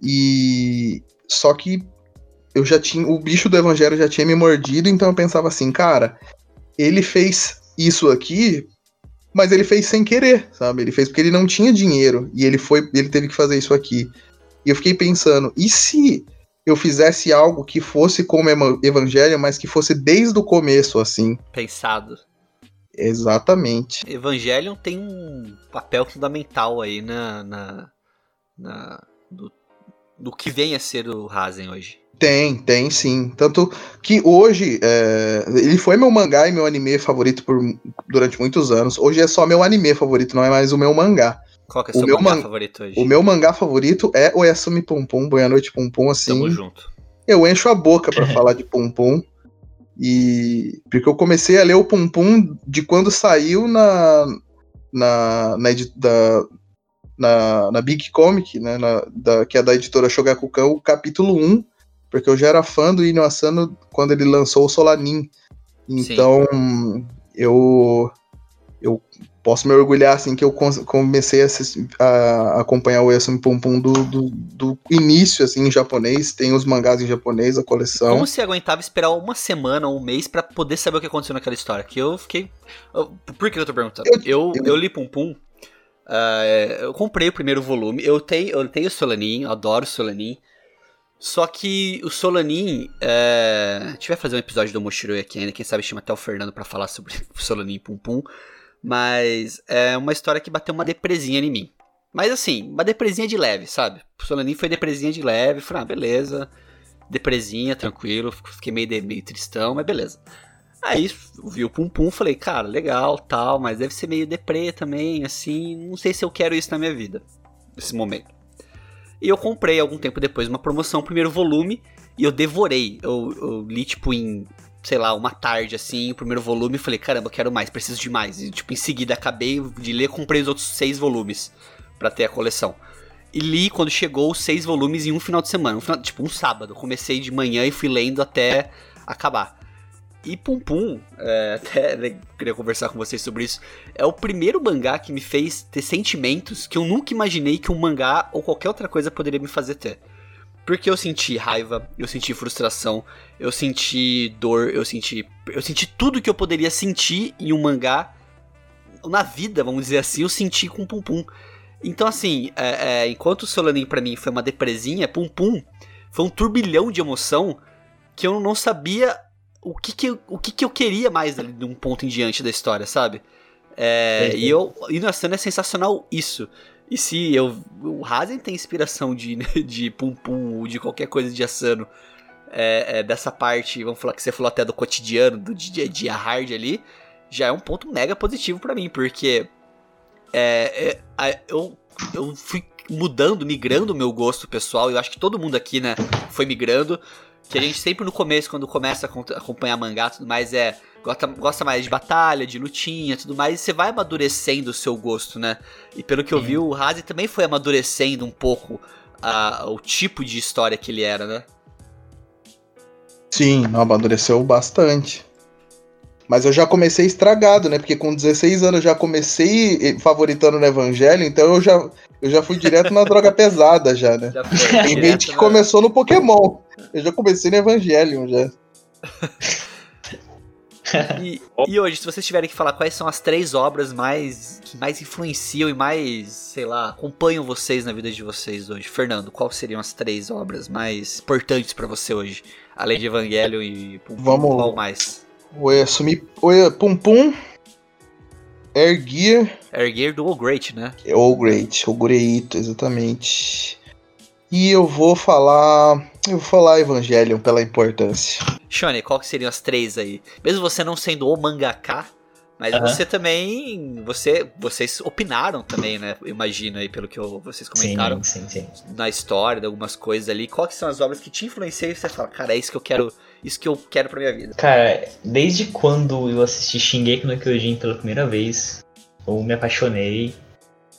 E só que eu já tinha. O bicho do evangelho já tinha me mordido, então eu pensava assim, cara, ele fez isso aqui, mas ele fez sem querer, sabe? Ele fez porque ele não tinha dinheiro e ele foi, ele teve que fazer isso aqui. E eu fiquei pensando, e se eu fizesse algo que fosse como evangelho, mas que fosse desde o começo assim? Pensado. Exatamente. Evangelion tem um papel fundamental aí na, na, na do, do que vem a ser o Razen hoje. Tem, tem sim. Tanto que hoje é, ele foi meu mangá e meu anime favorito por, durante muitos anos. Hoje é só meu anime favorito, não é mais o meu mangá. Qual que é o seu mangá man favorito hoje? O meu mangá favorito é o Yasumi Pum Pum, Boa Noite Pum Pum, assim. Tamo junto. Eu encho a boca para <laughs> falar de Pum Pum. E. Porque eu comecei a ler o Pum Pum de quando saiu na. Na, na, da, na, na Big Comic, né? Na, da, que é da editora Shogakukan, o capítulo 1 porque eu já era fã do Inyo Asano quando ele lançou o Solanin. Então, Sim. eu eu posso me orgulhar assim que eu comecei a, assistir, a acompanhar o Yasumi Pum Pum do, do, do, início assim em japonês, tem os mangás em japonês, a coleção. Como você aguentava esperar uma semana ou um mês para poder saber o que aconteceu naquela história? Que eu fiquei Por que eu tô perguntando? Eu, eu, eu, eu li Pum Pum Uh, eu comprei o primeiro volume. Eu tenho, eu tenho o Solanin, adoro o Solanin. Só que o Solanin. É... A gente vai fazer um episódio do Moshiroi aqui ainda, quem sabe chama até o Fernando para falar sobre <laughs> o Solanin Pum Pum. Mas é uma história que bateu uma depresinha em mim. Mas assim, uma depresinha de leve, sabe? O Solanin foi depresinha de leve, falei, ah, beleza. Depresinha, tranquilo, fiquei meio, de, meio tristão, mas beleza. Aí vi o Pum Pum, falei, cara, legal, tal, mas deve ser meio deprê também, assim, não sei se eu quero isso na minha vida, nesse momento. E eu comprei algum tempo depois uma promoção, primeiro volume, e eu devorei. Eu, eu, li, tipo, em, sei lá, uma tarde, assim, o primeiro volume, e falei, caramba, quero mais, preciso de mais. E, tipo, em seguida, acabei de ler, comprei os outros seis volumes para ter a coleção. E li quando chegou os seis volumes em um final de semana, um final, tipo, um sábado. Comecei de manhã e fui lendo até acabar. E Pum Pum, é, até né, queria conversar com vocês sobre isso, é o primeiro mangá que me fez ter sentimentos que eu nunca imaginei que um mangá ou qualquer outra coisa poderia me fazer ter. Porque eu senti raiva, eu senti frustração, eu senti dor, eu senti. Eu senti tudo que eu poderia sentir em um mangá. Na vida, vamos dizer assim, eu senti com Pum Pum. Então, assim, é, é, enquanto o Solanin para mim foi uma depresinha, Pum Pum foi um turbilhão de emoção que eu não sabia o que que, eu, o que que eu queria mais ali de um ponto em diante da história, sabe? É, e eu e no Asano é sensacional isso. E se eu o Hazen tem inspiração de <laughs> de Pum Pum de qualquer coisa de Asano é, é, dessa parte, vamos falar que você falou até do cotidiano, do dia a dia hard ali, já é um ponto mega positivo para mim, porque é, é, eu, eu fui mudando, migrando o meu gosto pessoal, eu acho que todo mundo aqui, né, foi migrando. Que a gente sempre no começo, quando começa a acompanhar mangá e tudo mais, é. Gosta, gosta mais de batalha, de lutinha tudo mais, e você vai amadurecendo o seu gosto, né? E pelo que eu vi, o Razi também foi amadurecendo um pouco a, o tipo de história que ele era, né? Sim, amadureceu bastante. Mas eu já comecei estragado, né? Porque com 16 anos eu já comecei favoritando no Evangelho, então eu já, eu já fui direto na droga <laughs> pesada já, né? Já Tem gente que começou no Pokémon. Eu já comecei no Evangelion já. <laughs> E, e hoje, se vocês tiverem que falar quais são as três obras mais que mais influenciam e mais, sei lá, acompanham vocês na vida de vocês hoje, Fernando, quais seriam as três obras mais importantes pra você hoje, além de Evangelho e Pum Pum, Vamos- qual mais? Oi, assumi. Oi, Pum Pum. Air Gear. Erguer do All Great, né? O Great, o Greito, exatamente. E eu vou falar. Eu vou falar Evangelion pela importância. Shone, qual que seriam as três aí? Mesmo você não sendo o mangaka, mas você também, você, vocês opinaram também, né? Eu Imagino aí pelo que eu- vocês comentaram Sim, sim, sim. na história, de algumas coisas ali. Quais que são as obras que te influenciam e você fala, cara, é isso que eu quero, isso que eu quero pra minha vida. Cara, desde quando eu assisti Shingeki no Kyojin pela primeira vez, eu me apaixonei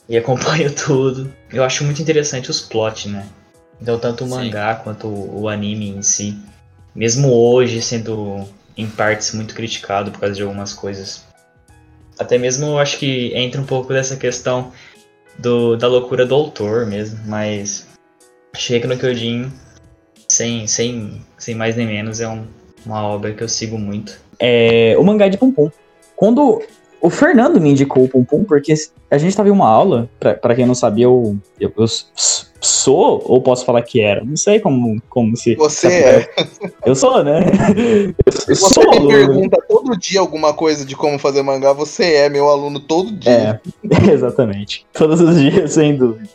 e acompanho <laughs> tudo. Eu acho muito interessante os plots, né? Então, tanto o Sim. mangá quanto o anime em si, mesmo hoje sendo em partes muito criticado por causa de algumas coisas. Até mesmo eu acho que entra um pouco dessa questão do, da loucura do autor mesmo, mas Shingeki no Kyojin, sem, sem, sem mais nem menos, é um, uma obra que eu sigo muito. é, o mangá de Pum Pum. Quando o Fernando me indicou o Pum Pum, porque a gente tava em uma aula, pra, pra quem não sabia, eu, eu, eu sou, ou posso falar que era, não sei como, como se... Você é. Eu sou, né? Eu, eu Você sou me pergunta todo dia alguma coisa de como fazer mangá, você é meu aluno todo dia. É, <laughs> exatamente. Todos os dias, sem dúvida.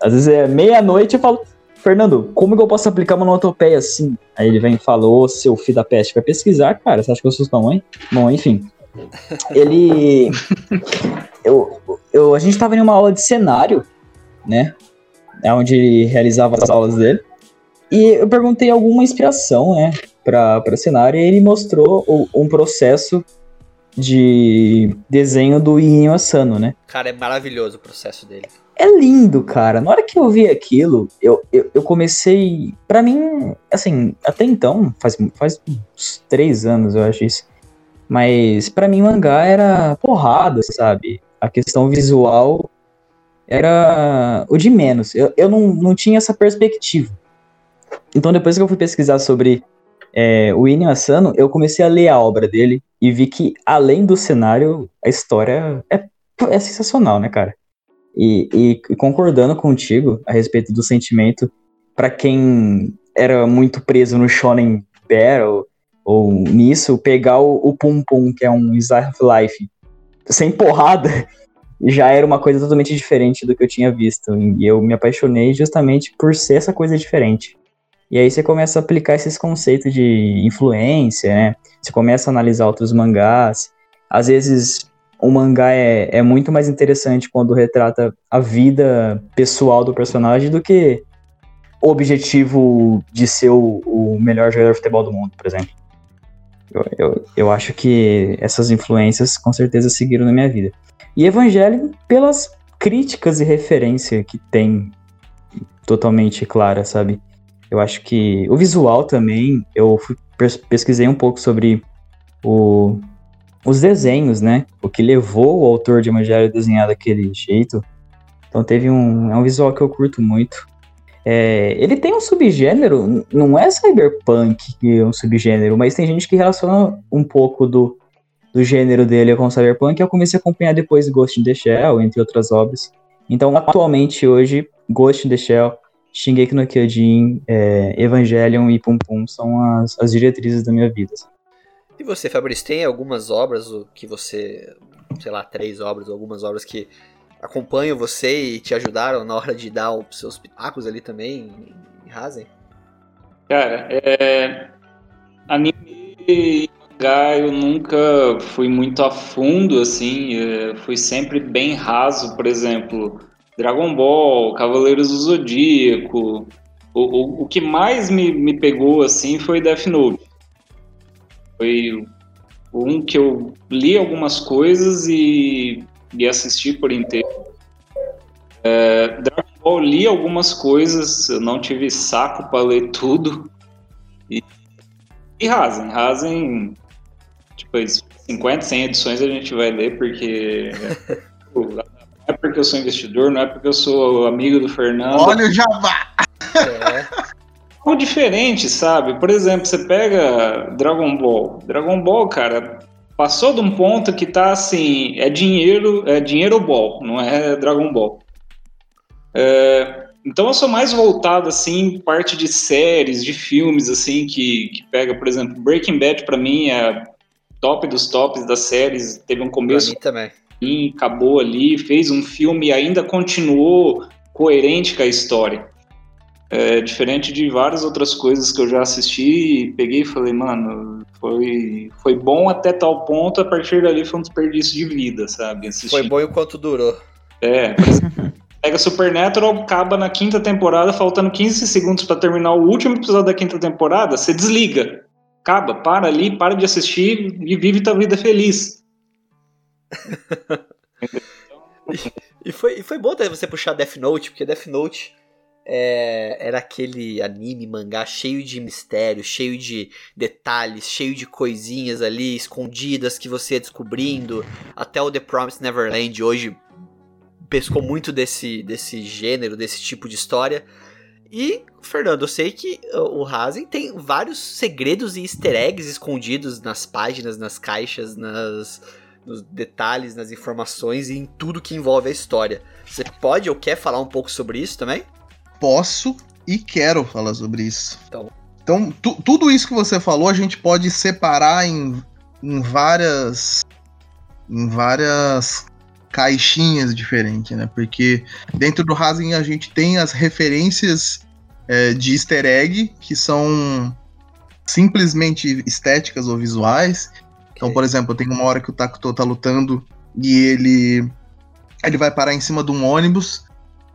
Às vezes é meia-noite eu falo, Fernando, como que eu posso aplicar uma onomatopeia assim? Aí ele vem e fala, ô seu filho da peste, vai pesquisar, cara, você acha que eu sou sua mãe? Bom, enfim. Ele. Eu, eu, a gente tava em uma aula de cenário, né? É onde ele realizava as aulas dele. E eu perguntei alguma inspiração, né? Pra cenário, e ele mostrou o- um processo de desenho do Inyo Asano, né? Cara, é maravilhoso o processo dele. É lindo, cara. Na hora que eu vi aquilo, eu, eu, eu comecei. Pra mim, assim, até então, faz, faz uns três anos eu acho isso. Mas pra mim, mangá era porrada, sabe? A questão visual era o de menos. Eu, eu não, não tinha essa perspectiva. Então, depois que eu fui pesquisar sobre é, o Inyo Asano, eu comecei a ler a obra dele e vi que, além do cenário, a história é, é sensacional, né, cara? E, e- concordando contigo a respeito do sentimento, pra quem era muito preso no Shonen Battle ou nisso, pegar o, o Pum Pum, que é um Slice of Life, sem porrada, <laughs> já era uma coisa totalmente diferente do que eu tinha visto. E eu me apaixonei justamente por ser essa coisa diferente. E aí você começa a aplicar esses conceitos de influência, né? Você começa a analisar outros mangás. Às vezes o mangá é, é muito mais interessante quando retrata a vida pessoal do personagem do que o objetivo de ser o, o melhor jogador de futebol do mundo, por exemplo. Eu, eu, eu acho que essas influências com certeza seguiram na minha vida. E Evangelho, pelas críticas e referência que tem totalmente clara, sabe? Eu acho que o visual também, eu fui, pes- pesquisei um pouco sobre o, os desenhos, né? O que levou o autor de Evangelho a desenhar daquele jeito. Então teve um, é um visual que eu curto muito. É, ele tem um subgênero, não é cyberpunk que é um subgênero, mas tem gente que relaciona um pouco do, do gênero dele com cyberpunk. Eu comecei a acompanhar depois Ghost in the Shell, entre outras obras. Então, atualmente, hoje, Ghost in the Shell, Shingeki no Kyojin, é, Evangelion e Pum Pum são as, as diretrizes da minha vida. E você, Fabrício, tem algumas obras que você, sei lá, três obras, algumas obras que acompanham você e te ajudaram na hora de dar os seus pitacos ali também em Razen? Cara, é... anime e eu nunca fui muito a fundo, assim, é, fui sempre bem raso, por exemplo, Dragon Ball, Cavaleiros do Zodíaco. O, o, o que mais me, me pegou, assim, foi Death Note. Foi um que eu li algumas coisas e, e assisti por inteiro. É, Dragon Ball li algumas coisas, eu não tive saco para ler tudo. E, e Razen, Razen, tipo, 50, 100 edições a gente vai ler, porque. <laughs> não é porque eu sou investidor, não é porque eu sou amigo do Fernando. Olha o Jabá! É. algo diferente, sabe? Por exemplo, você pega Dragon Ball. Dragon Ball, cara, passou de um ponto que tá assim, é dinheiro, é dinheiro ball, não é Dragon Ball. É, então eu sou mais voltado assim, parte de séries, de filmes assim que, que pega, por exemplo, Breaking Bad para mim é top dos tops das séries, teve um começo também. acabou ali, fez um filme e ainda continuou coerente com a história. É, diferente de várias outras coisas que eu já assisti, peguei e falei, mano, foi, foi bom até tal ponto, a partir dali foi um desperdício de vida, sabe? Assistir. Foi bom enquanto durou. É, <laughs> pega Supernatural, acaba na quinta temporada, faltando 15 segundos para terminar o último episódio da quinta temporada, você desliga. Acaba, para ali, para de assistir e vive tua vida feliz. <laughs> e, foi, e foi bom você puxar Death Note, porque Death Note é, era aquele anime, mangá cheio de mistério, cheio de detalhes, cheio de coisinhas ali escondidas que você ia descobrindo. Até o The Promised Neverland hoje pescou muito desse, desse gênero, desse tipo de história. E, Fernando, eu sei que o Razen tem vários segredos e easter eggs escondidos nas páginas, nas caixas, nas, nos detalhes, nas informações e em tudo que envolve a história. Você pode ou quer falar um pouco sobre isso também? Posso e quero falar sobre isso. Então, então tu, tudo isso que você falou a gente pode separar em, em várias em várias caixinhas diferentes, né? Porque dentro do Rasen a gente tem as referências é, de easter egg que são simplesmente estéticas ou visuais. Então, por exemplo, tem uma hora que o Takuto tá lutando e ele ele vai parar em cima de um ônibus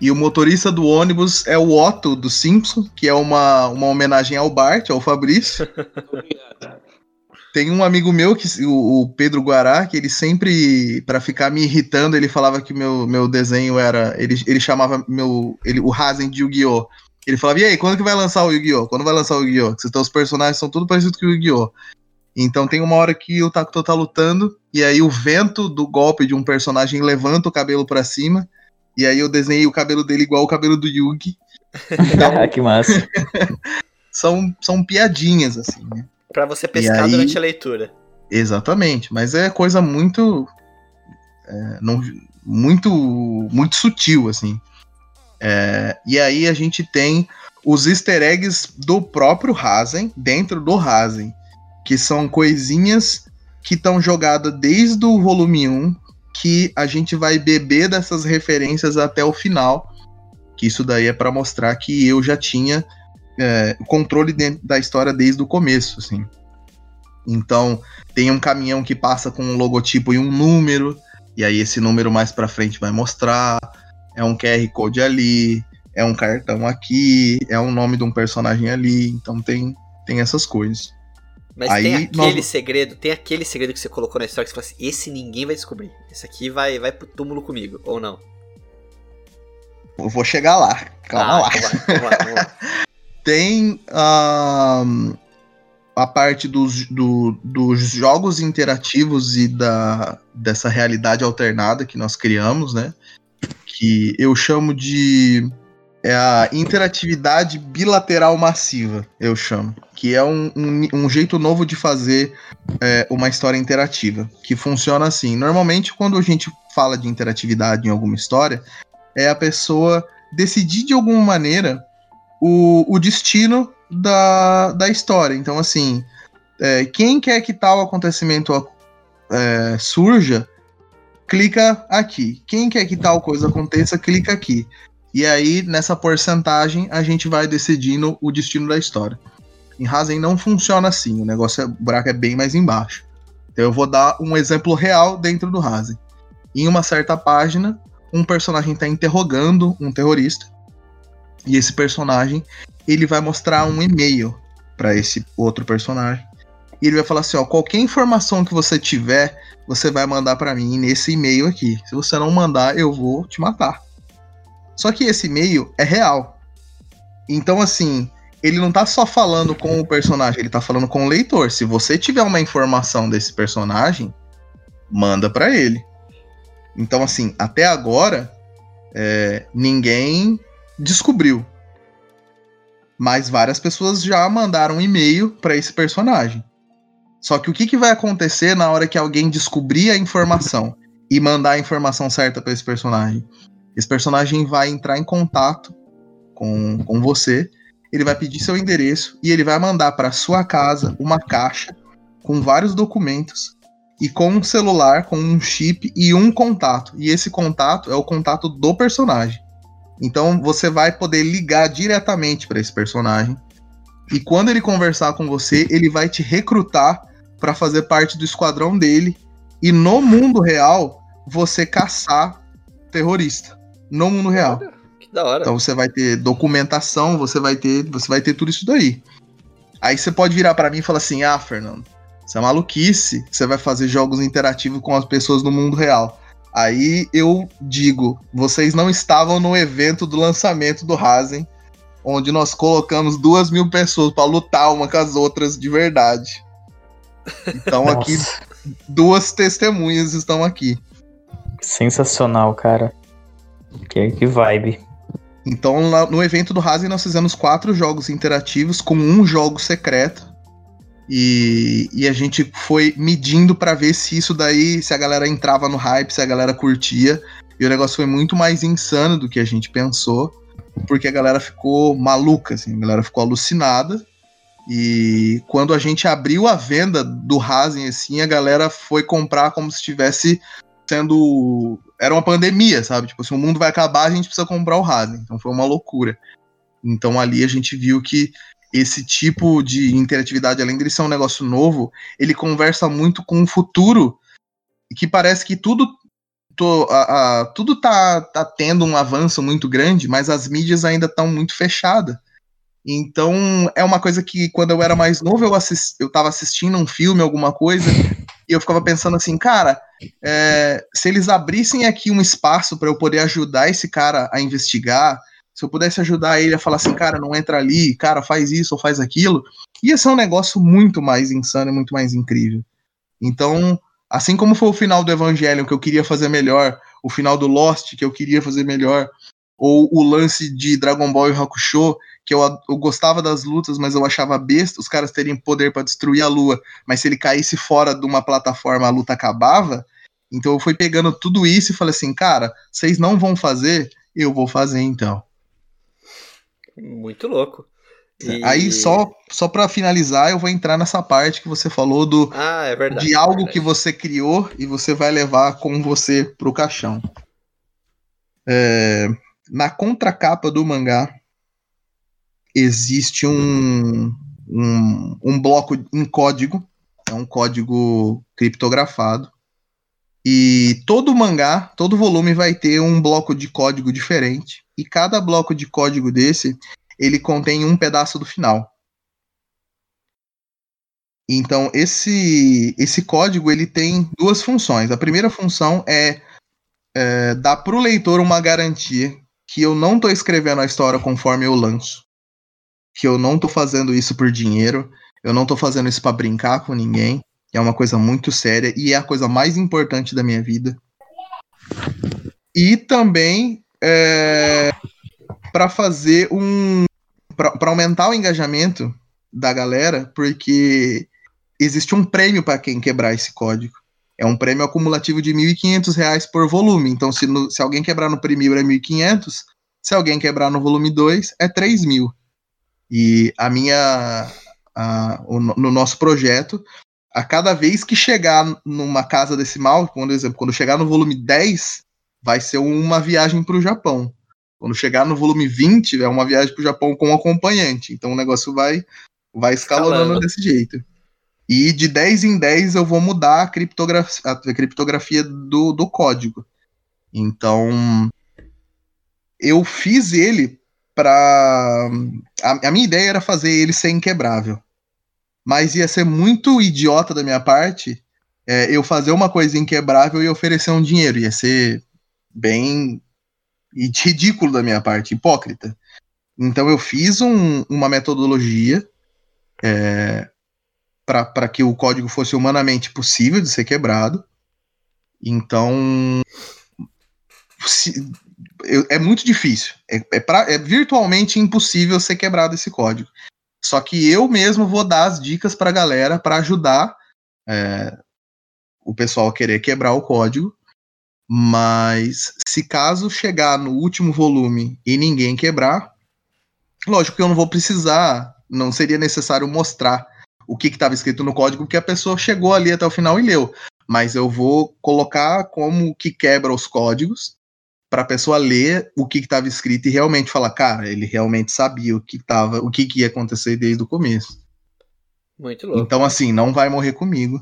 e o motorista do ônibus é o Otto do Simpson, que é uma, uma homenagem ao Bart, ao Fabrício. <laughs> Tem um amigo meu, que, o, o Pedro Guará, que ele sempre, para ficar me irritando, ele falava que meu, meu desenho era. Ele, ele chamava meu. Ele, o Rasen de Yu-Gi-Oh! Ele falava, e aí, quando que vai lançar o Yu-Gi-Oh? Quando vai lançar o Yu-Gi-Oh? Porque os personagens são tudo parecidos com o Yu-Gi-Oh! Então tem uma hora que o Takuto tá lutando, e aí o vento do golpe de um personagem levanta o cabelo para cima, e aí eu desenhei o cabelo dele igual o cabelo do Yugi. Então, <laughs> que massa. <laughs> são, são piadinhas, assim, né? Pra você pescar aí, durante a leitura. Exatamente, mas é coisa muito. É, não, muito, muito sutil, assim. É, e aí a gente tem os easter eggs do próprio Razen, dentro do Razen, que são coisinhas que estão jogadas desde o volume 1 que a gente vai beber dessas referências até o final. Que isso daí é para mostrar que eu já tinha é, controle da história desde o começo, assim. Então, tem um caminhão que passa com um logotipo e um número, e aí esse número mais para frente vai mostrar, é um QR Code ali, é um cartão aqui, é o um nome de um personagem ali, então tem, tem essas coisas. Mas Aí, tem aquele nós... segredo, tem aquele segredo que você colocou na história que você falou assim, esse ninguém vai descobrir. Esse aqui vai, vai pro túmulo comigo, ou não? Eu vou chegar lá, calma ah, lá. Vamos lá, vamos lá, vamos lá. tem um, a parte dos, do, dos jogos interativos e da, dessa realidade alternada que nós criamos, né? Que eu chamo de é a interatividade bilateral massiva, eu chamo. Que é um, um, um jeito novo de fazer é, uma história interativa. Que funciona assim. Normalmente, quando a gente fala de interatividade em alguma história, é a pessoa decidir de alguma maneira o, o destino da, da história. Então, assim, é, quem quer que tal acontecimento é, surja, clica aqui. Quem quer que tal coisa aconteça, clica aqui. E aí, nessa porcentagem, a gente vai decidindo o destino da história. Em Razen não funciona assim, o negócio é, o buraco é bem mais embaixo. Então eu vou dar um exemplo real dentro do Razen. Em uma certa página, um personagem está interrogando um terrorista. E esse personagem, ele vai mostrar um e-mail para esse outro personagem. E ele vai falar assim, ó, qualquer informação que você tiver, você vai mandar para mim nesse e-mail aqui. Se você não mandar, eu vou te matar. Só que esse e-mail é real. Então, assim, ele não tá só falando com o personagem, ele tá falando com o leitor. Se você tiver uma informação desse personagem, manda para ele. Então, assim, até agora, é, ninguém descobriu. Mas várias pessoas já mandaram um e-mail para esse personagem. Só que o que, que vai acontecer na hora que alguém descobrir a informação e mandar a informação certa para esse personagem? Esse personagem vai entrar em contato com, com você, ele vai pedir seu endereço e ele vai mandar para sua casa uma caixa com vários documentos e com um celular, com um chip e um contato. E esse contato é o contato do personagem. Então você vai poder ligar diretamente para esse personagem. E quando ele conversar com você, ele vai te recrutar para fazer parte do esquadrão dele. E no mundo real, você caçar terrorista. No mundo real. Que da hora. Então você vai ter documentação, você vai ter, você vai ter tudo isso daí. Aí você pode virar para mim e falar assim: "Ah, Fernando, isso é maluquice. Você vai fazer jogos interativos com as pessoas no mundo real." Aí eu digo, vocês não estavam no evento do lançamento do Razen, onde nós colocamos duas mil pessoas para lutar uma com as outras de verdade. Então aqui duas testemunhas estão aqui. Sensacional, cara. Que, que vibe. Então no evento do Razen nós fizemos quatro jogos interativos com um jogo secreto e, e a gente foi medindo para ver se isso daí, se a galera entrava no hype, se a galera curtia. E o negócio foi muito mais insano do que a gente pensou, porque a galera ficou maluca, assim, a galera ficou alucinada. E quando a gente abriu a venda do Razen, assim, a galera foi comprar como se estivesse sendo. Era uma pandemia, sabe? Tipo, se o mundo vai acabar, a gente precisa comprar o Razen. Então foi uma loucura. Então ali a gente viu que esse tipo de interatividade, além de ser um negócio novo, ele conversa muito com o futuro, que parece que tudo tô, a, a, tudo tá, tá tendo um avanço muito grande, mas as mídias ainda estão muito fechadas. Então, é uma coisa que quando eu era mais novo, eu, assist, eu tava assistindo um filme, alguma coisa, e eu ficava pensando assim, cara, é, se eles abrissem aqui um espaço para eu poder ajudar esse cara a investigar, se eu pudesse ajudar ele a falar assim, cara, não entra ali, cara, faz isso ou faz aquilo, ia ser um negócio muito mais insano e muito mais incrível. Então, assim como foi o final do Evangelion que eu queria fazer melhor, o final do Lost que eu queria fazer melhor, ou o lance de Dragon Ball e Hakusho, que eu, eu gostava das lutas, mas eu achava besta os caras terem poder para destruir a lua, mas se ele caísse fora de uma plataforma a luta acabava. Então eu fui pegando tudo isso e falei assim, cara, vocês não vão fazer, eu vou fazer então. Muito louco. E... Aí só só para finalizar, eu vou entrar nessa parte que você falou do ah, é verdade, de algo é que você criou e você vai levar com você pro caixão. É, na contracapa do mangá existe um, um, um bloco em código, é um código criptografado. E todo mangá, todo volume vai ter um bloco de código diferente e cada bloco de código desse ele contém um pedaço do final. Então esse esse código ele tem duas funções. A primeira função é, é dar para o leitor uma garantia que eu não estou escrevendo a história conforme eu lanço, que eu não estou fazendo isso por dinheiro, eu não estou fazendo isso para brincar com ninguém. É uma coisa muito séria e é a coisa mais importante da minha vida. E também é, para fazer um. para aumentar o engajamento da galera, porque existe um prêmio para quem quebrar esse código. É um prêmio acumulativo de R$ 1.500 por volume. Então, se, no, se alguém quebrar no primeiro é R$ 1.500, se alguém quebrar no volume 2 é R$ 3.000. E a minha. A, o, no nosso projeto, a cada vez que chegar numa casa decimal, por exemplo, quando chegar no volume 10, vai ser uma viagem para o Japão. Quando chegar no volume 20, é uma viagem para o Japão com um acompanhante. Então o negócio vai, vai escalonando Escalando. desse jeito. E de 10 em 10 eu vou mudar a criptografia, a criptografia do, do código. Então eu fiz ele para a, a, minha ideia era fazer ele ser inquebrável. Mas ia ser muito idiota da minha parte é, eu fazer uma coisa inquebrável e oferecer um dinheiro. Ia ser bem ridículo da minha parte, hipócrita. Então eu fiz um, uma metodologia é, para que o código fosse humanamente possível de ser quebrado. Então, se, eu- é muito difícil. É, é, pra- é virtualmente impossível ser quebrado esse código. Só que eu mesmo vou dar as dicas pra galera pra ajudar é, o pessoal a querer quebrar o código. Mas se caso chegar no último volume e ninguém quebrar, lógico que eu não vou precisar, não seria necessário mostrar o que estava escrito no código, porque a pessoa chegou ali até o final e leu. Mas eu vou colocar como que quebra os códigos para a pessoa ler o que estava escrito e realmente falar, cara, ele realmente sabia o que tava, o que, que ia acontecer desde o começo. Muito louco. Então, assim, não vai morrer comigo.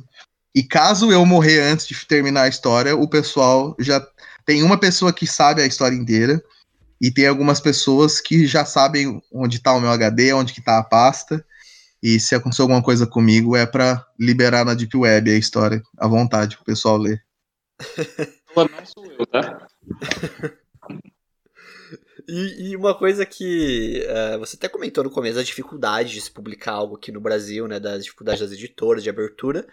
E caso eu morrer antes de terminar a história, o pessoal já. Tem uma pessoa que sabe a história inteira. E tem algumas pessoas que já sabem onde tá o meu HD, onde que tá a pasta. E se acontecer alguma coisa comigo, é pra liberar na Deep Web a história à vontade pro pessoal ler. <laughs> Não sou eu, tá? <laughs> E, e uma coisa que eh, você até comentou no começo, a dificuldade de se publicar algo aqui no Brasil, né? Das dificuldades das editoras, de abertura.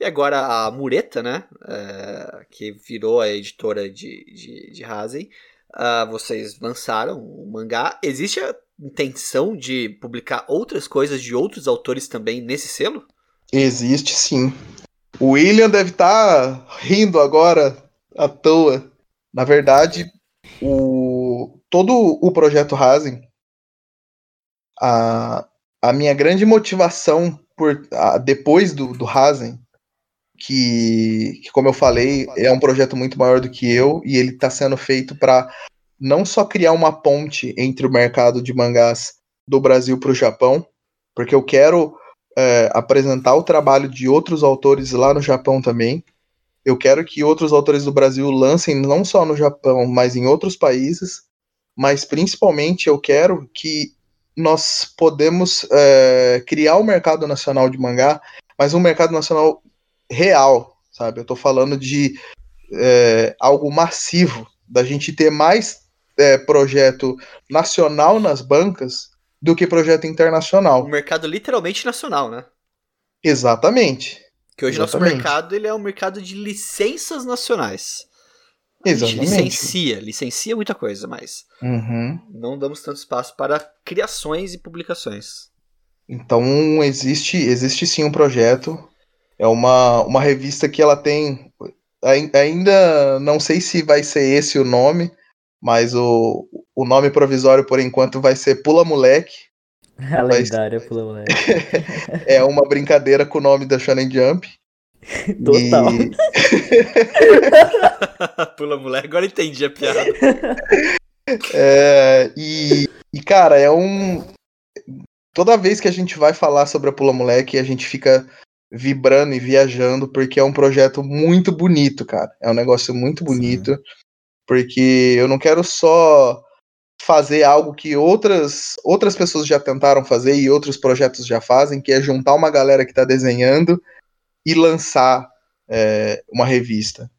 E agora a Mureta, né? eh, que virou a editora de, de, de Hazen. ah, vocês lançaram o mangá. Existe a intenção de publicar outras coisas de outros autores também nesse selo? Existe sim. O William deve estar rindo agora à toa. Na verdade, o, todo o projeto Rasen, a, a minha grande motivação por a- depois do, do Rasen, que, que, como eu falei, é um projeto muito maior do que eu e ele está sendo feito para não só criar uma ponte entre o mercado de mangás do Brasil para o Japão, porque eu quero é, apresentar o trabalho de outros autores lá no Japão também. Eu quero que outros autores do Brasil lancem não só no Japão, mas em outros países. Mas principalmente eu quero que nós podemos é, criar um mercado nacional de mangá, mas um mercado nacional real, sabe? Eu tô falando de é, algo massivo, da gente ter mais é, projeto nacional nas bancas do que projeto internacional. Um mercado literalmente nacional, né? Exatamente. Que hoje nosso Exatamente. mercado ele é um mercado de licenças nacionais. A gente Exatamente. licencia, licencia muita coisa, mas Uhum. não damos tanto espaço para criações e publicações. Então existe, existe sim um projeto. É uma, uma revista que ela tem. ai- Ainda não sei se vai ser esse o nome, mas o, o nome provisório por enquanto vai ser Pula Moleque. A lendária <laughs> pula moleque. É uma brincadeira com o nome da Shonen Jump. <laughs> Total. E- <laughs> Pula mulher, agora entendi a piada. É, e, e, cara, é um. Toda vez que a gente vai falar sobre a Pula Moleque, a gente fica vibrando e viajando, porque é um projeto muito bonito, cara. É um negócio muito bonito, porque eu não quero só fazer algo que outras, outras pessoas já tentaram fazer e outros projetos já fazem, que é juntar uma galera que tá desenhando e lançar é, uma revista.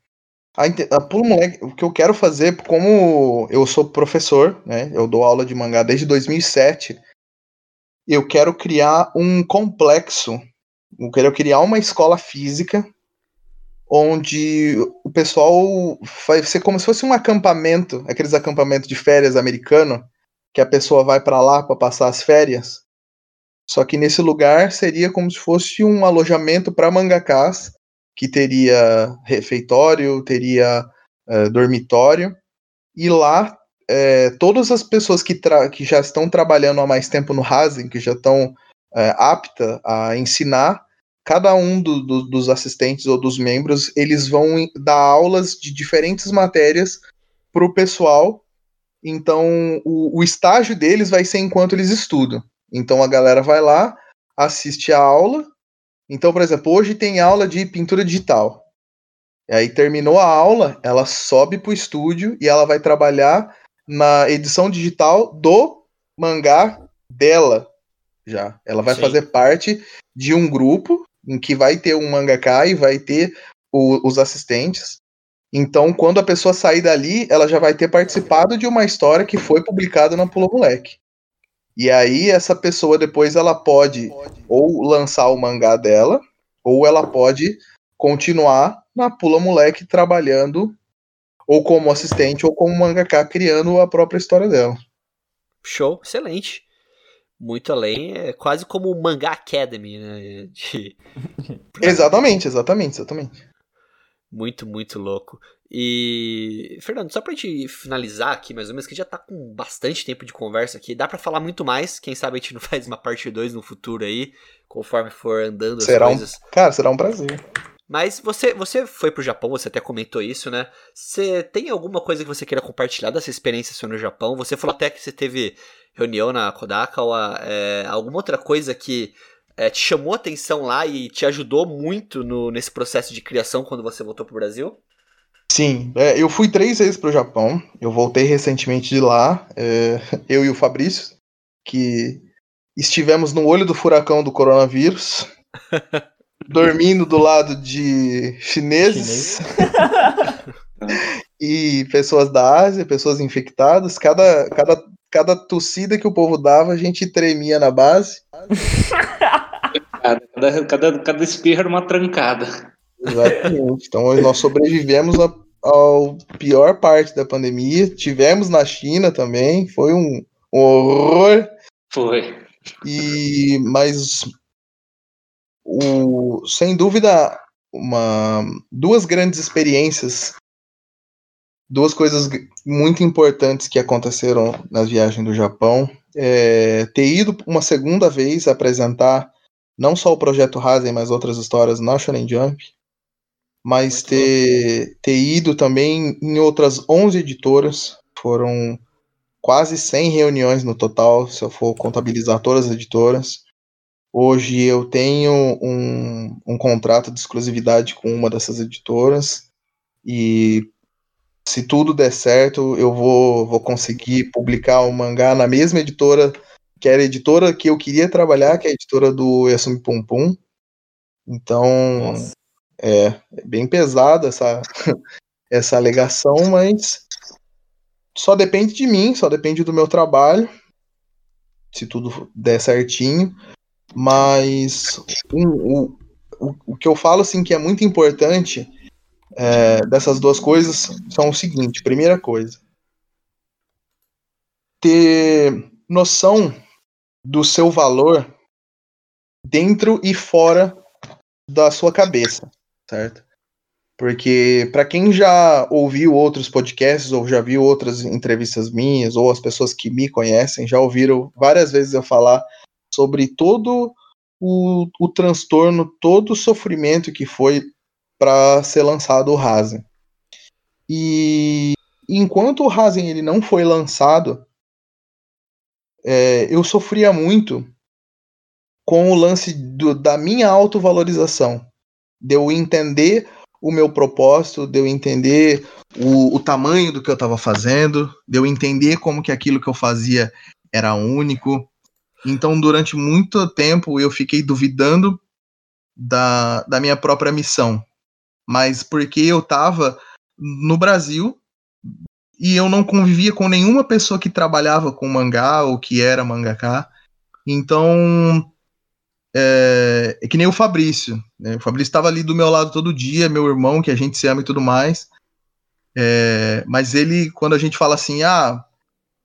A, a Moleque, o que eu quero fazer, como eu sou professor, né? Eu dou aula de mangá desde 2007. Eu quero criar um complexo. Eu quero criar uma escola física onde o pessoal vai ser como se fosse um acampamento, aqueles acampamentos de férias americano, que a pessoa vai para lá para passar as férias. Só que nesse lugar seria como se fosse um alojamento para mangakás que teria refeitório, teria eh, dormitório, e lá eh, todas as pessoas que, que já estão trabalhando há mais tempo no Rasen, que já estão eh, aptas a ensinar, cada um do- do- dos assistentes ou dos membros, eles vão dar aulas de diferentes matérias para o pessoal. Então, o, o estágio deles vai ser enquanto eles estudam. Então, a galera vai lá, assiste a aula, então, por exemplo, hoje tem aula de pintura digital. E aí terminou a aula, ela sobe pro estúdio e ela vai trabalhar na edição digital do mangá dela já. Ela vai Sim. fazer parte de um grupo em que vai ter um mangaka e vai ter o- os assistentes. Então, quando a pessoa sair dali, ela já vai ter participado de uma história que foi publicada na Pula Moleque. E aí essa pessoa depois ela pode ou lançar o mangá dela, ou ela pode continuar na Pula Moleque trabalhando ou como assistente, ou como mangaka, criando a própria história dela. Show, excelente. Muito além, é quase como o Manga Academy, né? <laughs> De... <laughs> Exatamente, exatamente, exatamente. Muito, muito louco. E, Fernando, só pra gente finalizar aqui, mais ou menos, que já tá com bastante tempo de conversa aqui, dá para falar muito mais, quem sabe a gente não <laughs> faz uma parte 2 no futuro aí, conforme for andando será as coisas. Um, cara, será um prazer. Mas você, você foi pro Japão, você até comentou isso, né? Você tem alguma coisa que você queira compartilhar dessa experiência sua no Japão? Você falou até que você teve reunião na Kodaka ou é, alguma outra coisa que é, te chamou atenção lá e te ajudou muito no, nesse processo de criação quando você voltou pro Brasil? Sim, é, eu fui três vezes pro Japão. Eu voltei recentemente de lá, é, eu e o Fabrício, que estivemos no olho do furacão do coronavírus. <laughs> dormindo do lado de chineses <laughs> e pessoas da Ásia, pessoas infectadas. Cada, cada, cada tossida que o povo dava, a gente tremia na base. cada, cada, cada espirro era uma trancada. Exatamente. Então nós sobrevivemos a, ao pior parte da pandemia. Tivemos na China também. Foi um, um horror. Foi. E mas o, sem dúvida, uma, duas grandes experiências, duas coisas muito importantes que aconteceram nas viagens do Japão. É, ter ido uma segunda vez apresentar não só o projeto Hazen, mas outras histórias na Shonen Jump, mas ter, ter ido também em outras 11 editoras, foram quase 100 reuniões no total, se eu for contabilizar todas as editoras. Hoje eu tenho um, um contrato de exclusividade com uma dessas editoras e se tudo der certo, eu vou, vou conseguir publicar o um mangá na mesma editora, que era a editora que eu queria trabalhar, que é a editora do Yasumi Pum Pum. Então, é, é, bem pesada essa, <laughs> essa alegação, mas só depende de mim, só depende do meu trabalho, se tudo der certinho. Mas um, o, o, que eu falo assim que é muito importante é, dessas duas coisas são o seguinte: primeira coisa, ter noção do seu valor dentro e fora da sua cabeça, certo? Porque para quem já ouviu outros podcasts ou já viu outras entrevistas minhas ou as pessoas que me conhecem já ouviram várias vezes eu falar sobre todo o, o transtorno, todo o sofrimento que foi para ser lançado o Razen. E enquanto o Razen ele não foi lançado, é, eu sofria muito com o lance do, da minha autovalorização, de eu entender o meu propósito, de eu entender o, o tamanho do que eu estava fazendo, de eu entender como que aquilo que eu fazia era único, então, durante muito tempo, eu fiquei duvidando da, da minha própria missão. Mas porque eu estava no Brasil e eu não convivia com nenhuma pessoa que trabalhava com mangá ou que era mangaká. Então, é, é que nem o Fabrício. Né? O Fabrício estava ali do meu lado todo dia, meu irmão, que a gente se ama e tudo mais. É, mas ele, quando a gente fala assim, ah,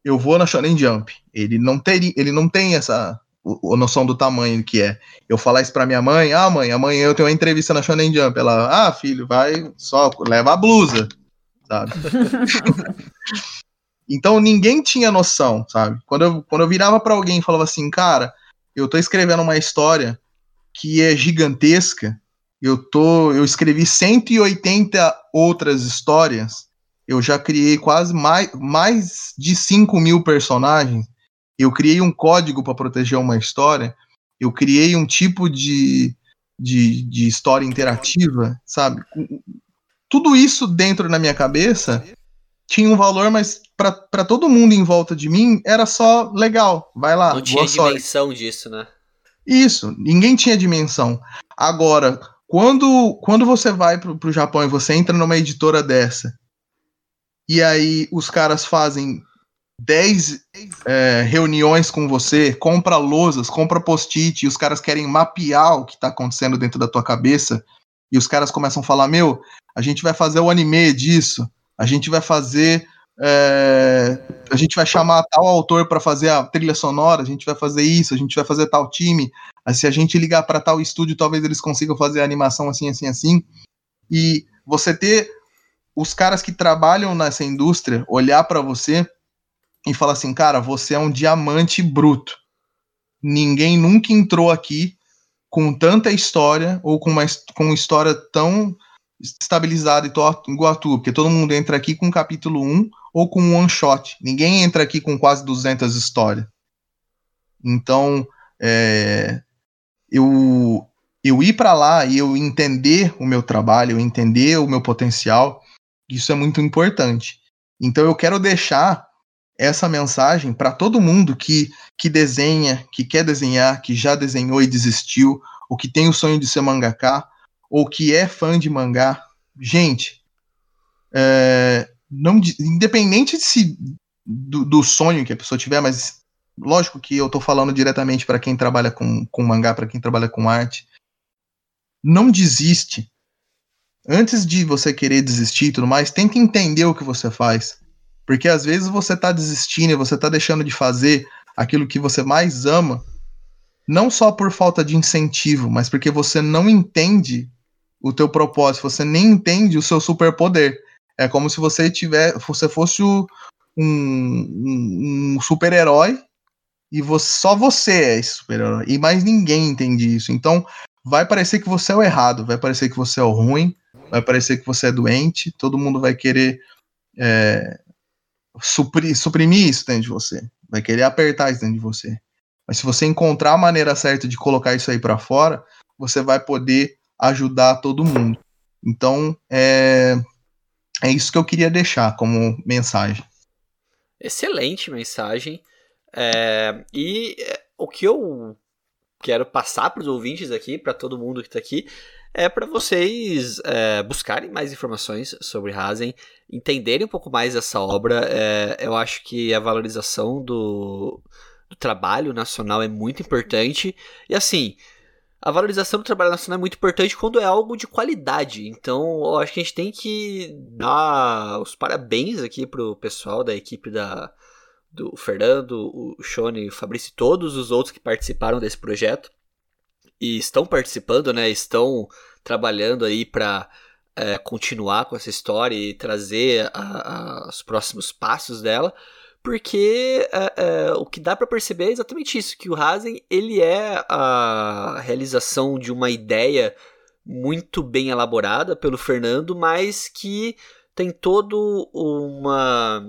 eu vou na Shonen Jump. Ele não teria, ele não tem essa o, a noção do tamanho que é. Eu falar isso pra minha mãe, ah, mãe, amanhã eu tenho uma entrevista na Shonen Jump. Ela, ah, filho, vai só, leva a blusa, sabe? <laughs> então ninguém tinha noção, sabe? Quando eu, quando eu virava para alguém e falava assim, cara, eu tô escrevendo uma história que é gigantesca, eu tô, eu escrevi 180 outras histórias eu já criei quase mais, mais de 5 mil personagens. Eu criei um código para proteger uma história. Eu criei um tipo de, de, de história interativa, sabe? Tudo isso dentro da minha cabeça tinha um valor, mas para todo mundo em volta de mim era só legal, vai lá. Não tinha dimensão sorte. disso, né? Isso, ninguém tinha dimensão. Agora, quando, quando você vai para o Japão e você entra numa editora dessa e aí os caras fazem 10 é, reuniões com você, compra lousas, compra post-it, e os caras querem mapear o que está acontecendo dentro da tua cabeça, e os caras começam a falar, meu, a gente vai fazer o anime disso, A gente vai fazer. é, a gente vai chamar tal autor para fazer a trilha sonora, a gente vai fazer isso, a gente vai fazer tal time. Se a gente ligar para tal estúdio, talvez eles consigam fazer a animação assim, assim, assim. E você ter os caras que trabalham nessa indústria olhar para você e falar assim, cara, você é um diamante bruto. Ninguém nunca entrou aqui com tanta história ou com uma, com história tão estabilizada e igual a tua, porque todo mundo entra aqui com capítulo 1 ou com um one shot. Ninguém entra aqui com quase 200 histórias. Então, é, eu eu ir para lá e eu entender o meu trabalho, eu entender o meu potencial, isso é muito importante. Então eu quero deixar essa mensagem para todo mundo que, que desenha, que quer desenhar, que já desenhou e desistiu, ou que tem o sonho de ser mangaka, ou que é fã de mangá. Gente, é, não, de- independente de se, do, do sonho que a pessoa tiver, mas lógico que eu tô falando diretamente para quem trabalha com, com mangá, para quem trabalha com arte. Não desiste. Antes de você querer desistir e tudo mais, tenta entender o que você faz. Porque às vezes você tá desistindo você tá deixando de fazer aquilo que você mais ama, não só por falta de incentivo, mas porque você não entende o teu propósito, você nem entende o seu superpoder. É como se você tiver, você fosse o- um, um- um super-herói e você- só você é esse super-herói e mais ninguém entende isso. Então vai parecer que você é o errado, vai parecer que você é o ruim, vai parecer que você é doente, todo mundo vai querer é, supri- suprimir isso dentro de você, vai querer apertar isso dentro de você. Mas se você encontrar a maneira certa de colocar isso aí para fora, você vai poder ajudar todo mundo. Então, é, é isso que eu queria deixar como mensagem. Excelente mensagem. É, e é, o que eu quero passar para os ouvintes aqui, para todo mundo que está aqui, é para vocês é, buscarem mais informações sobre Hazen, entenderem um pouco mais essa obra. É, eu acho que a valorização do, do trabalho nacional é muito importante. E assim, a valorização do trabalho nacional é muito importante quando é algo de qualidade. Então, eu acho que a gente tem que dar os parabéns aqui pro pessoal da equipe da do Fernando, o Shone, o Fabrício e todos os outros que participaram desse projeto e estão participando, né? Estão trabalhando aí para continuar com essa história e trazer a- a- os próximos passos dela porque é, é, o que dá pra perceber é exatamente isso, que o Hazen ele é a realização de uma ideia muito bem elaborada pelo Fernando, mas que tem todo uma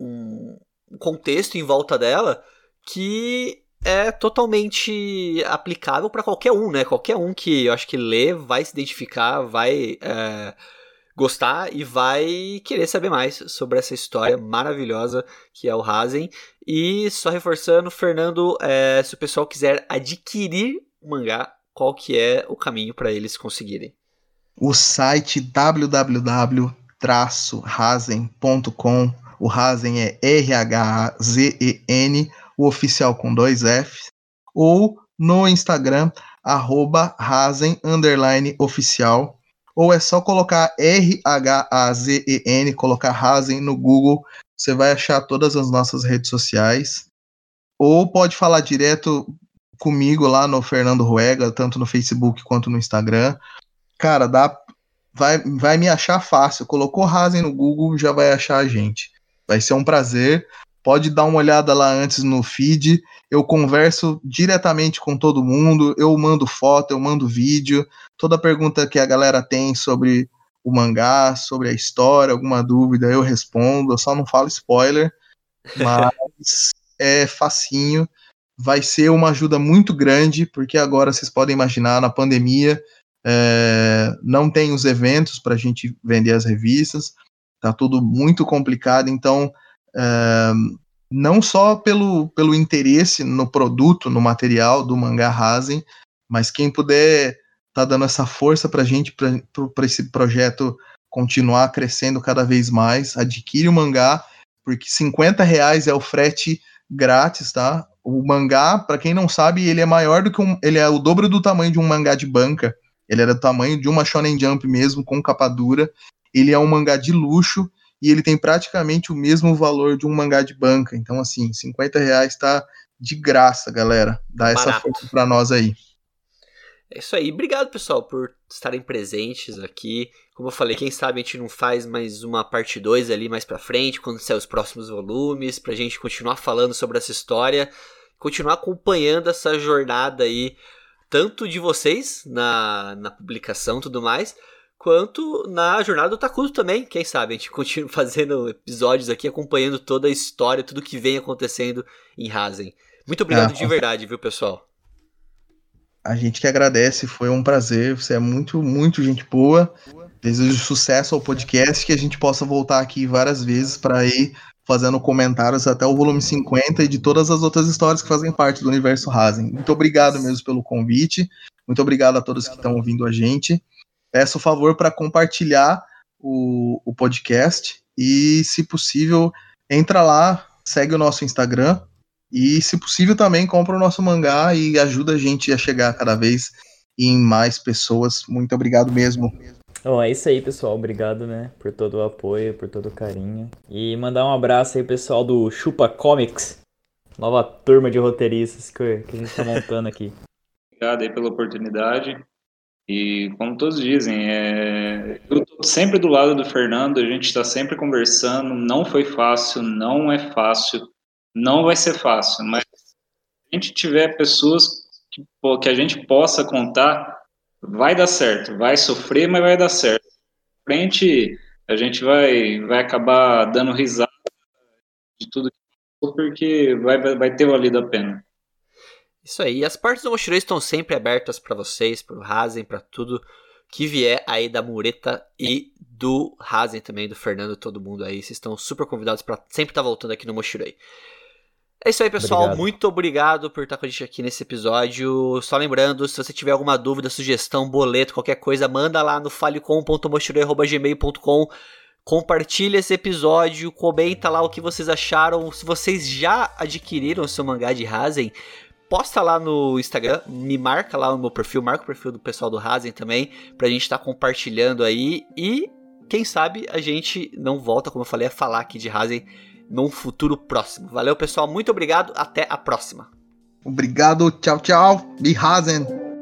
um contexto em volta dela que é totalmente aplicável para qualquer um, né? Qualquer um que eu acho que lê vai se identificar, vai é, gostar e vai querer saber mais sobre essa história maravilhosa que é o Hazen. E só reforçando, Fernando, é, se o pessoal quiser adquirir o mangá, qual que é o caminho para eles conseguirem? O site www.razen.com, o Razen é R-H-A-Z-E-N, o oficial com dois Fs, ou no Instagram, arroba Razen, underline, oficial, ou é só colocar R-H-A-Z-E-N, colocar Razen no Google, você vai achar todas as nossas redes sociais, ou pode falar direto comigo lá no Fernando Ruega, tanto no Facebook quanto no Instagram. Cara, dá, vai, vai me achar fácil. Colocou Razen no Google, já vai achar a gente. Vai ser um prazer. Pode dar uma olhada lá antes no feed. Eu converso diretamente com todo mundo. Eu mando foto, eu mando vídeo. Toda pergunta que a galera tem sobre o mangá, sobre a história, alguma dúvida, eu respondo. Eu só não falo spoiler, <laughs> mas é facinho. Vai ser uma ajuda muito grande, porque agora vocês podem imaginar, na pandemia, é, não tem os eventos para a gente vender as revistas, tá tudo muito complicado, então é, não só pelo, pelo interesse no produto, no material do mangá Rasen, mas quem puder tá dando essa força para a gente, para esse projeto continuar crescendo cada vez mais, adquire o mangá, porque 50 reais é o frete grátis, tá? O mangá, para quem não sabe, ele é maior do que um, ele é o dobro do tamanho de um mangá de banca. Ele era do tamanho de uma Shonen Jump mesmo, com capa dura. Ele é um mangá de luxo e ele tem praticamente o mesmo valor de um mangá de banca. Então, assim, 50 reais tá de graça, galera. Dá essa Barato. força pra nós aí. É isso aí. Obrigado, pessoal, por estarem presentes aqui. Como eu falei, quem sabe a gente não faz mais uma parte 2 ali mais pra frente, quando sair os próximos volumes, pra gente continuar falando sobre essa história, continuar acompanhando essa jornada aí, tanto de vocês na, na publicação e tudo mais, quanto na jornada do Takuto também. Quem sabe a gente continua <laughs> fazendo episódios aqui, acompanhando toda a história, tudo que vem acontecendo em Razen. Muito obrigado Ah, de verdade, viu, pessoal? A gente que agradece, foi um prazer. Você é muito, muito gente boa. Desejo sucesso ao podcast, que a gente possa voltar aqui várias vezes para ir fazendo comentários até o volume 50 e de todas as outras histórias que fazem parte do universo Razen. Muito obrigado mesmo pelo convite. Muito obrigado a todos que estão ouvindo a gente. Peço o favor para compartilhar o, o podcast e, se possível, entra lá, segue o nosso Instagram e, se possível, também compra o nosso mangá e ajuda a gente a chegar cada vez em mais pessoas. Muito obrigado mesmo. Bom, é isso aí, pessoal. Obrigado, né, por todo o apoio, por todo o carinho. E mandar um abraço aí, pessoal do Chupa Comics, nova turma de roteiristas que, que a gente tá montando aqui. <laughs> Obrigado aí pela oportunidade. E como todos dizem, é... eu tô sempre do lado do Fernando, a gente está sempre conversando. Não foi fácil, não é fácil, não vai ser fácil, mas se a gente tiver pessoas que, que a gente possa contar, vai dar certo. Vai sofrer, mas vai dar certo. À frente, a gente vai, vai acabar dando risada de tudo que porque vai, vai ter valido a pena. Isso aí. E as partes do Mochileiro estão sempre abertas pra vocês, pro Razen, pra tudo que vier aí da Mureta e do Razen também, do Fernando, todo mundo aí. Vocês estão super convidados pra sempre estar voltando aqui no Mochilei. É isso aí, pessoal. Obrigado. Muito obrigado por estar com a gente aqui nesse episódio. Só lembrando, se você tiver alguma dúvida, sugestão, boleto, qualquer coisa, manda lá no falecom.mochilei.gmail.com Compartilha esse episódio, comenta lá o que vocês acharam. Se vocês já adquiriram o seu mangá de Razen, posta lá no Instagram, me marca lá no meu perfil, marca o perfil do pessoal do Razen também, pra gente estar compartilhando aí e quem sabe a gente não volta, como eu falei, a falar aqui de Razen num futuro próximo. Valeu, pessoal, muito obrigado, até a próxima. Obrigado, tchau, tchau. Bihazen.